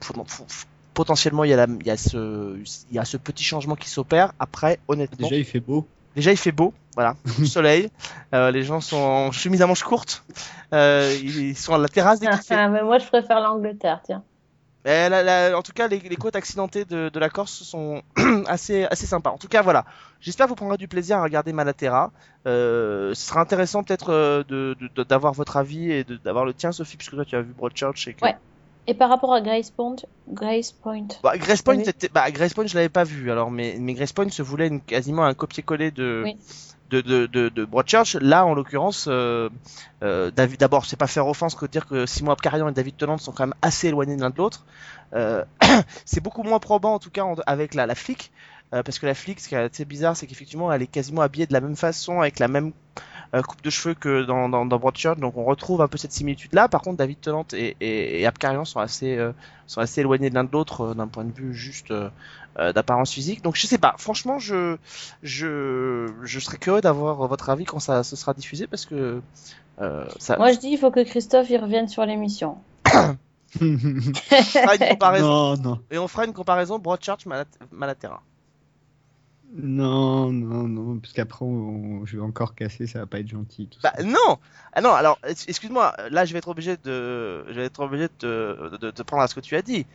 faut- faut- faut- potentiellement, il y, a la, il, y a ce, il y a ce petit changement qui s'opère. Après, honnêtement, Déjà, il fait beau. Déjà, il fait beau, voilà, *laughs* du soleil. Euh, les gens sont en chemise à manches courtes. Euh, ils sont à la terrasse des cafés. *laughs* Ah, mais moi je préfère l'Angleterre, tiens. Eh, la- la- en tout cas, les, les côtes accidentées de, de la Corse sont *clears throat* assez, assez sympas. En tout cas, voilà. J'espère que vous prendrez du plaisir à regarder Malaterra. Euh, ce sera intéressant peut-être euh, d'avoir votre avis et d'avoir le tien, Sophie, puisque toi tu as vu Broadchurch. Et que... Ouais. Et par rapport à Grace Point, Grace Point. Bah, Grace Point, Oui. c'était- bah, Grace Point, je l'avais pas vu. Alors, mais, mais Grace Point se voulait une- quasiment un copier-coller de, Oui. De, de, de, de Broadchurch. Là, en l'occurrence, euh, euh, David, d'abord, c'est pas faire offense que dire que Simon Abkarian et David Tennant sont quand même assez éloignés l'un de l'autre. Euh, *clears throat* c'est beaucoup moins probant, en tout cas, avec la, la flic. Euh, parce que la flic, ce qui est assez bizarre, c'est qu'effectivement, elle est quasiment habillée de la même façon, avec la même euh, coupe de cheveux que dans, dans, dans Broadchurch, donc on retrouve un peu cette similitude-là. Par contre, David Tennant et, et, et Abkarian sont assez, euh, sont assez éloignés de l'un de l'autre euh, d'un point de vue juste euh, euh, d'apparence physique. Donc je sais pas, franchement, je, je, je serais curieux d'avoir votre avis quand ça se sera diffusé, parce que euh, ça Moi, je dis, il faut que Christophe y revienne sur l'émission. *coughs* *laughs* fera une comparaison. non, non. Et on fera une comparaison Broadchurch Malat- Malaterra. Non, non, non, parce qu'après, on- je vais encore casser, ça va pas être gentil. Tout Bah ça. non Ah non, alors, ex- excuse-moi, là je vais être obligé de, je vais être obligé de te, de, prendre à ce que tu as dit.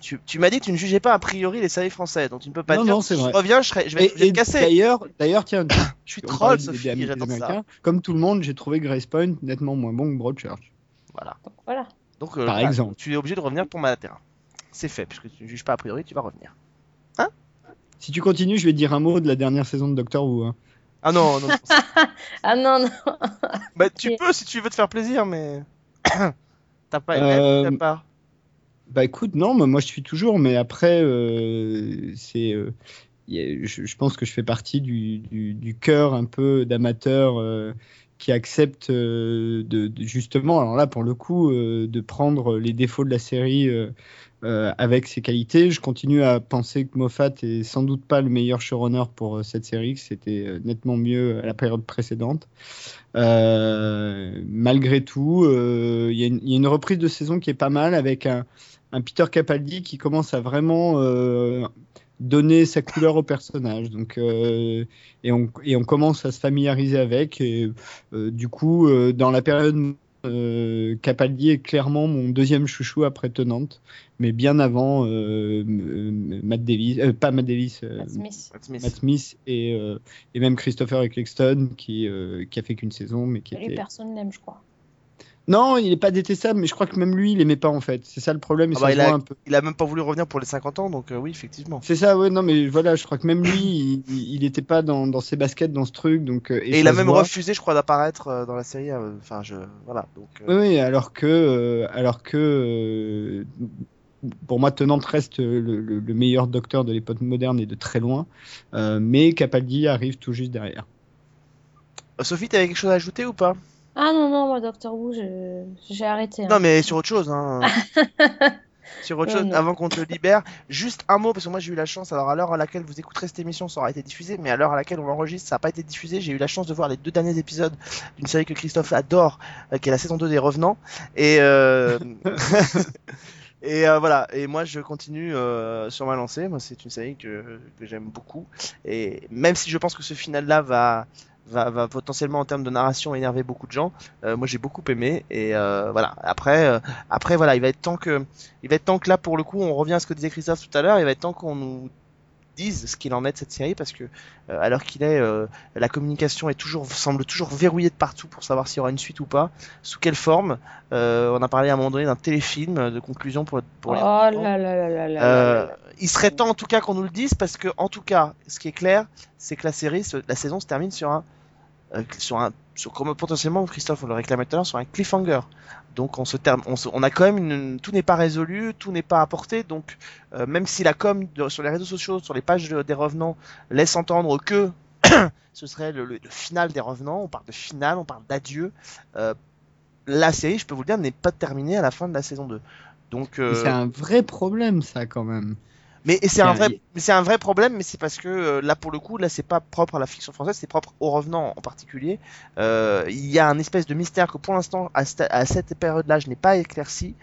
Tu, tu m'as dit que tu ne jugeais pas a priori les séries françaises, donc tu ne peux pas Non, dire non, si c'est je vrai. reviens, je, serai, je vais, Et, je vais et te casser. d'ailleurs, d'ailleurs, tiens, Je suis troll, Sophie, j'adore ça. Comme tout le monde, j'ai trouvé Grace Point nettement moins bon que Broadchurch. Voilà. Donc, voilà. Donc, euh, Par exemple. tu es obligé de revenir pour Malaterra. C'est fait, puisque tu ne juges pas a priori, tu vas revenir. Si tu continues, je vais te dire un mot de la dernière saison de Doctor Who. hein. Ah non, non, non. *laughs* Ah non, non. bah, tu peux si tu veux te faire plaisir, mais. *clears throat* T'as pas Euh, t'as pas. Bah écoute, non, mais moi je suis toujours, mais après, euh, c'est, euh, je, je pense que je fais partie du, du, du cœur un peu d'amateurs euh, qui acceptent euh, de, de- justement, alors là pour le coup, euh, de prendre les défauts de la série euh, avec ses qualités. Je continue à penser que Moffat est sans doute pas le meilleur showrunner pour euh, cette série, que c'était euh, nettement mieux à la période précédente. Malgré tout, il y, a une- reprise de saison qui est pas mal avec un, Peter Capaldi qui commence à vraiment donner sa couleur au personnage. Donc, et, on, commence à se familiariser avec. Du coup, dans la période, euh, Capaldi est clairement mon deuxième chouchou après Tenante, mais bien avant euh, m- Matt Davis, euh, pas Matt Davis, euh, Matt Smith. Matt Smith. Matt Smith et, euh, et même Christopher Eccleston qui, euh, qui a fait qu'une saison, mais qui Lui, était. personne n'aime, je crois. Non, il est pas détestable, mais je crois que même lui, il aimait pas en fait. C'est ça le problème, Ah bah, il a- un peu. Il a même pas voulu revenir pour les 50 ans, donc euh, oui, effectivement. C'est ça, ouais, non, mais voilà, je crois que même lui, il, il était pas dans, dans ses baskets dans ce truc, donc. euh, Et, il a même voit. refusé, je crois, d'apparaître euh, dans la série. Enfin, je. Voilà. Donc, Oui, oui, alors que, alors que, pour moi, Tenante reste le, le- le meilleur docteur de l'époque moderne et de très loin, mais Capaldi arrive tout juste derrière. Sophie, t'avais quelque chose à ajouter ou pas? Ah non, non, moi, Doctor Who, je- j'ai arrêté. hein. Non, mais sur autre chose. Hein. *laughs* sur autre Non, chose, non. avant qu'on te le libère, juste un mot, parce que moi j'ai eu la chance, alors à l'heure à laquelle vous écouterez cette émission, ça aura été diffusé, mais à l'heure à laquelle on l'enregistre, ça n'a pas été diffusé. J'ai eu la chance de voir les deux derniers épisodes d'une série que Christophe adore, euh, qui est la saison 2 des Revenants. Et, euh... *laughs* et euh, voilà, et moi je continue euh, sur ma lancée. Moi, c'est une série que, que j'aime beaucoup. Et même si je pense que ce final-là va. Va, va potentiellement en termes de narration énerver beaucoup de gens. Euh, moi j'ai beaucoup aimé et euh, voilà. Après, euh, après voilà, il va être temps que il va être temps que là, pour le coup, on revient à ce que disait Christophe tout à l'heure, il va être temps qu'on nous dise ce qu'il en est de cette série parce que euh, l'heure qu'il est, euh, la communication est toujours semble toujours verrouillée de partout pour savoir s'il y aura une suite ou pas, sous quelle forme. Euh, on a parlé à un moment donné d'un téléfilm de conclusion pour, pour Oh les là là là là là euh, il serait temps en tout cas qu'on nous le dise parce que en tout cas, ce qui est clair, c'est que la série, se- la saison se termine sur un, sur un, sur comme potentiellement Christophe on le réclamait tout à l'heure, sur un cliffhanger. Donc on se termine, on, a quand même une, tout n'est pas résolu, tout n'est pas apporté. Donc euh, même si la com sur les réseaux sociaux, sur les pages de- des revenants laisse entendre que *coughs* ce serait le, final des revenants, on parle de finale, on parle d'adieu. euh, la série, je peux vous le dire, n'est pas terminée à la fin de la saison 2. Donc euh, C'est un vrai problème, ça, quand même. Mais c'est un vrai, c'est un vrai problème, mais c'est parce que euh, là pour le coup, là c'est pas propre à la fiction française, c'est propre aux revenants en particulier. Euh, il y a un espèce de mystère que pour l'instant, à, cette période-là, je n'ai pas éclairci.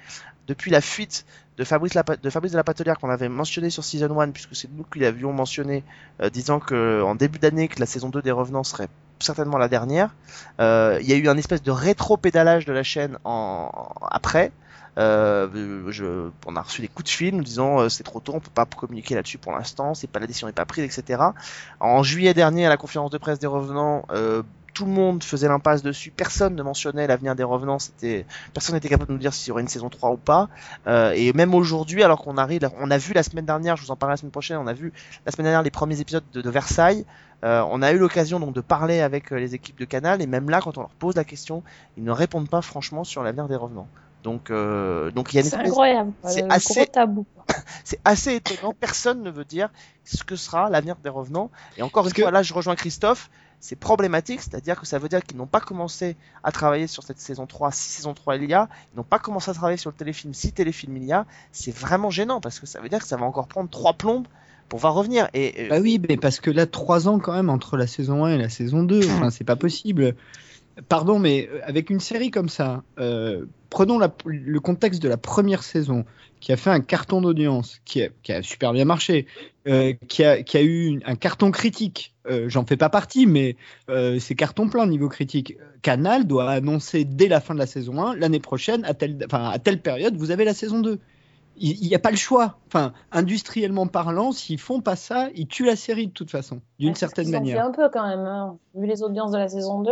Depuis la fuite de Fabrice, Lapa- de Fabrice de la Patelière qu'on avait mentionné sur Season 1, puisque c'est nous qui l'avions mentionné, euh, disant que en début d'année que la saison 2 des Revenants serait certainement la dernière. Euh, il y a eu un espèce de rétro-pédalage de la chaîne en, après. Euh, je, on a reçu des coups de fil nous disant euh, c'est trop tôt, on peut pas communiquer là-dessus pour l'instant, c'est pas la décision n'est pas prise, etc. En juillet dernier, à la conférence de presse des revenants, euh, tout le monde faisait l'impasse dessus, personne ne mentionnait l'avenir des revenants, c'était personne n'était capable de nous dire s'il y aurait une saison 3 ou pas. Euh, et même aujourd'hui, alors qu'on arrive, on a vu la semaine dernière, je vous en parlerai la semaine prochaine, on a vu la semaine dernière les premiers épisodes de, de Versailles. Euh, on a eu l'occasion donc de parler avec les équipes de Canal et même là, quand on leur pose la question, ils ne répondent pas franchement sur l'avenir des revenants. Donc, euh, donc il y a une C'est incroyable. c'est assez- gros tabou. *laughs* c'est assez étonnant. Personne ne veut dire ce que sera l'avenir des revenants. Et encore Parce une que- fois, là, je rejoins Christophe. C'est problématique, c'est-à-dire que ça veut dire qu'ils n'ont pas commencé à travailler sur cette saison 3, si saison 3 il y a, ils n'ont pas commencé à travailler sur le téléfilm, si téléfilm il y a, c'est vraiment gênant parce que ça veut dire que ça va encore prendre trois plombes pour voir revenir. Et, euh, Bah oui, mais parce que là, trois ans quand même entre la saison 1 et la saison 2, *clears throat* enfin, c'est pas possible. Pardon, mais euh, avec une série comme ça, euh, prenons la- le contexte de la première saison, qui a fait un carton d'audience, qui a, qui a super bien marché, euh, qui, a, qui a eu un carton critique. Euh, J'en fais pas partie, mais c'est carton plein niveau critique. Canal doit annoncer dès la fin de la saison 1, l'année prochaine, à telle, enfin, à telle période, vous avez la saison 2 il n'y a pas le choix. Enfin, industriellement parlant, s'ils font pas ça, ils tuent la série de toute façon, d'une c'est certaine manière. fait un peu quand même, hein, vu les audiences de la saison 2.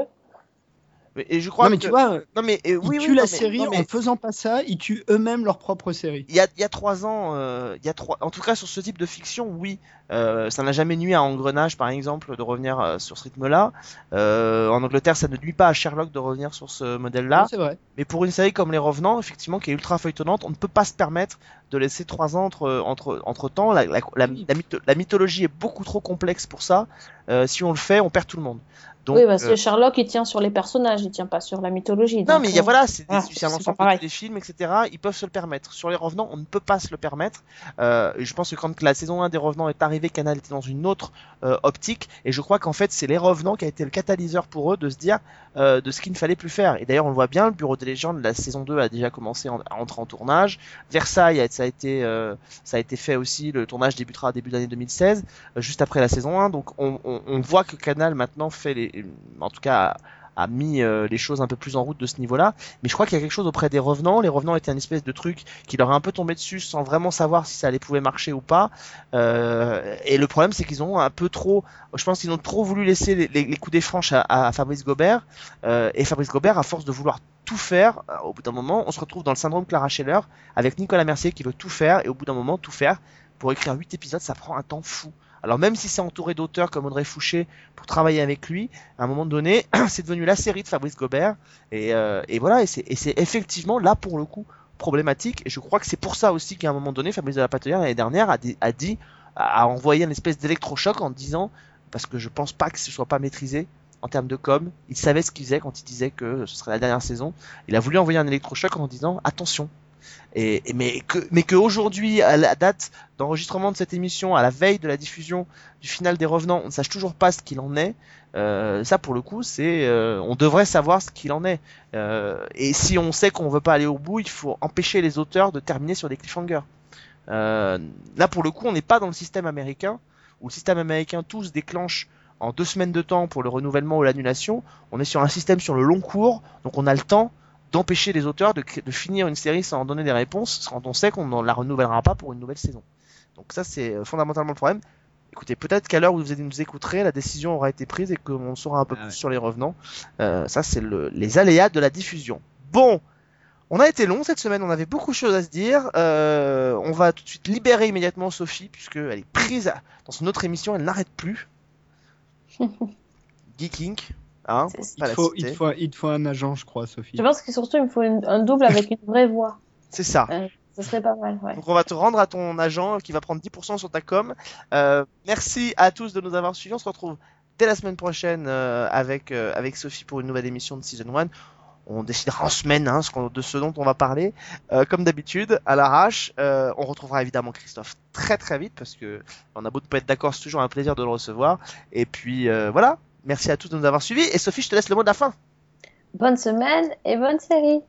Et je crois Non mais que- tu vois, non mais euh, ils oui, tuent oui, la mais- série non, mais- en faisant pas ça, ils tuent eux-mêmes leur propre série. Il y a, il y a trois ans, euh, il y a trois, en tout cas sur ce type de fiction, oui, euh, ça n'a jamais nuit à Engrenage, par exemple, de revenir euh, sur ce rythme-là. En Angleterre, ça ne nuit pas à Sherlock de revenir sur ce modèle-là. Vrai. Mais pour une série comme Les Revenants, effectivement, qui est ultra feuilletonnante, on ne peut pas se permettre de laisser trois ans entre, entre, entre temps. La, la, la, la mytho- la mythologie est beaucoup trop complexe pour ça. Si on le fait, on perd tout le monde. Donc, oui, parce euh, que Sherlock, il tient sur les personnages, il tient pas sur la mythologie. non, mais il y a euh, voilà, c'est des- ah, un ensemble de téléfilms, etc. Ils peuvent se le permettre. Sur les Revenants, on ne peut pas se le permettre. Euh, je pense que quand la saison 1 des Revenants est arrivée, Canal était dans une autre euh, optique. Et je crois qu'en fait, c'est les Revenants qui a été le catalyseur pour eux de se dire euh, de ce qu'il ne fallait plus faire. Et d'ailleurs, on le voit bien, le Bureau des légendes, la saison 2 a déjà commencé en- à entrer en tournage. Versailles, ça a été, euh, ça a été fait aussi. Le tournage débutera début d'année 2016, euh, juste après la saison 1. Donc, on, on, on voit que Canal maintenant fait les, en tout cas, a mis euh, les choses un peu plus en route de ce niveau-là. Mais je crois qu'il y a quelque chose auprès des revenants. Les revenants étaient une espèce de truc qui leur est un peu tombé dessus sans vraiment savoir si ça allait pouvoir marcher ou pas. Euh, et le problème, c'est qu'ils ont un peu trop, je pense qu'ils ont trop voulu laisser les, coups des franches à, à Fabrice Gobert. Euh, et Fabrice Gobert, à force de vouloir tout faire, euh, au bout d'un moment, on se retrouve dans le syndrome Clara Scheller avec Nicolas Mercier qui veut tout faire. Et au bout d'un moment, tout faire pour écrire 8 épisodes, ça prend un temps fou. Alors même si c'est entouré d'auteurs comme Audrey Fouché pour travailler avec lui, à un moment donné, *clears throat* c'est devenu la série de Fabrice Gobert. Et, euh, et voilà, et c'est et c'est effectivement là pour le coup problématique. Et je crois que c'est pour ça aussi qu'à un moment donné, Fabrice de la Patelière l'année dernière a, dit- a dit, a envoyé une espèce d'électrochoc en disant, parce que je pense pas que ce soit pas maîtrisé en termes de com, il savait ce qu'il faisait quand il disait que ce serait la dernière saison. Il a voulu envoyer un électrochoc en disant attention. Mais que mais que aujourd'hui à la date d'enregistrement de cette émission, à la veille de la diffusion du final des Revenants, on ne sache toujours pas ce qu'il en est. Euh, ça pour le coup, c'est euh, on devrait savoir ce qu'il en est. Euh, et si on sait qu'on veut pas aller au bout, il faut empêcher les auteurs de terminer sur des cliffhangers. Là pour le coup, on n'est pas dans le système américain où le système américain tous se déclenche en deux semaines de temps pour le renouvellement ou l'annulation. On est sur un système sur le long cours, donc on a le temps d'empêcher les auteurs de, finir une série sans en donner des réponses quand on sait qu'on ne la renouvellera pas pour une nouvelle saison. Donc ça c'est euh, fondamentalement le problème. Écoutez, peut-être qu'à l'heure où vous nous écouterez, la décision aura été prise et qu'on saura un peu Ah plus sur les revenants. Euh, ça c'est le, les aléas de la diffusion. Bon, on a été long cette semaine, on avait beaucoup de choses à se dire. Euh, on va tout de suite libérer immédiatement Sophie puisqu'elle est prise à- dans son autre émission, elle n'arrête plus. *laughs* Geeking, hein, pas Il faut, il, faut, il te faut un agent, je crois, Sophie. Je pense que surtout, il me faut une- un double avec une vraie voix. C'est ça. Ce serait pas mal, ouais. Donc on va te rendre à ton agent qui va prendre 10% sur ta com. Euh, merci à tous de nous avoir suivis. On se retrouve dès la semaine prochaine euh, avec, euh, avec Sophie pour une nouvelle émission de Season 1. On décidera en semaine hein, de ce dont on va parler. Euh, comme d'habitude, à l'arrache, euh, on retrouvera évidemment Christophe très très vite parce que on a beau de pas être d'accord, c'est toujours un plaisir de le recevoir. Et puis euh, voilà, merci à tous de nous avoir suivis. Et Sophie, je te laisse le mot de la fin. Bonne semaine et bonne série.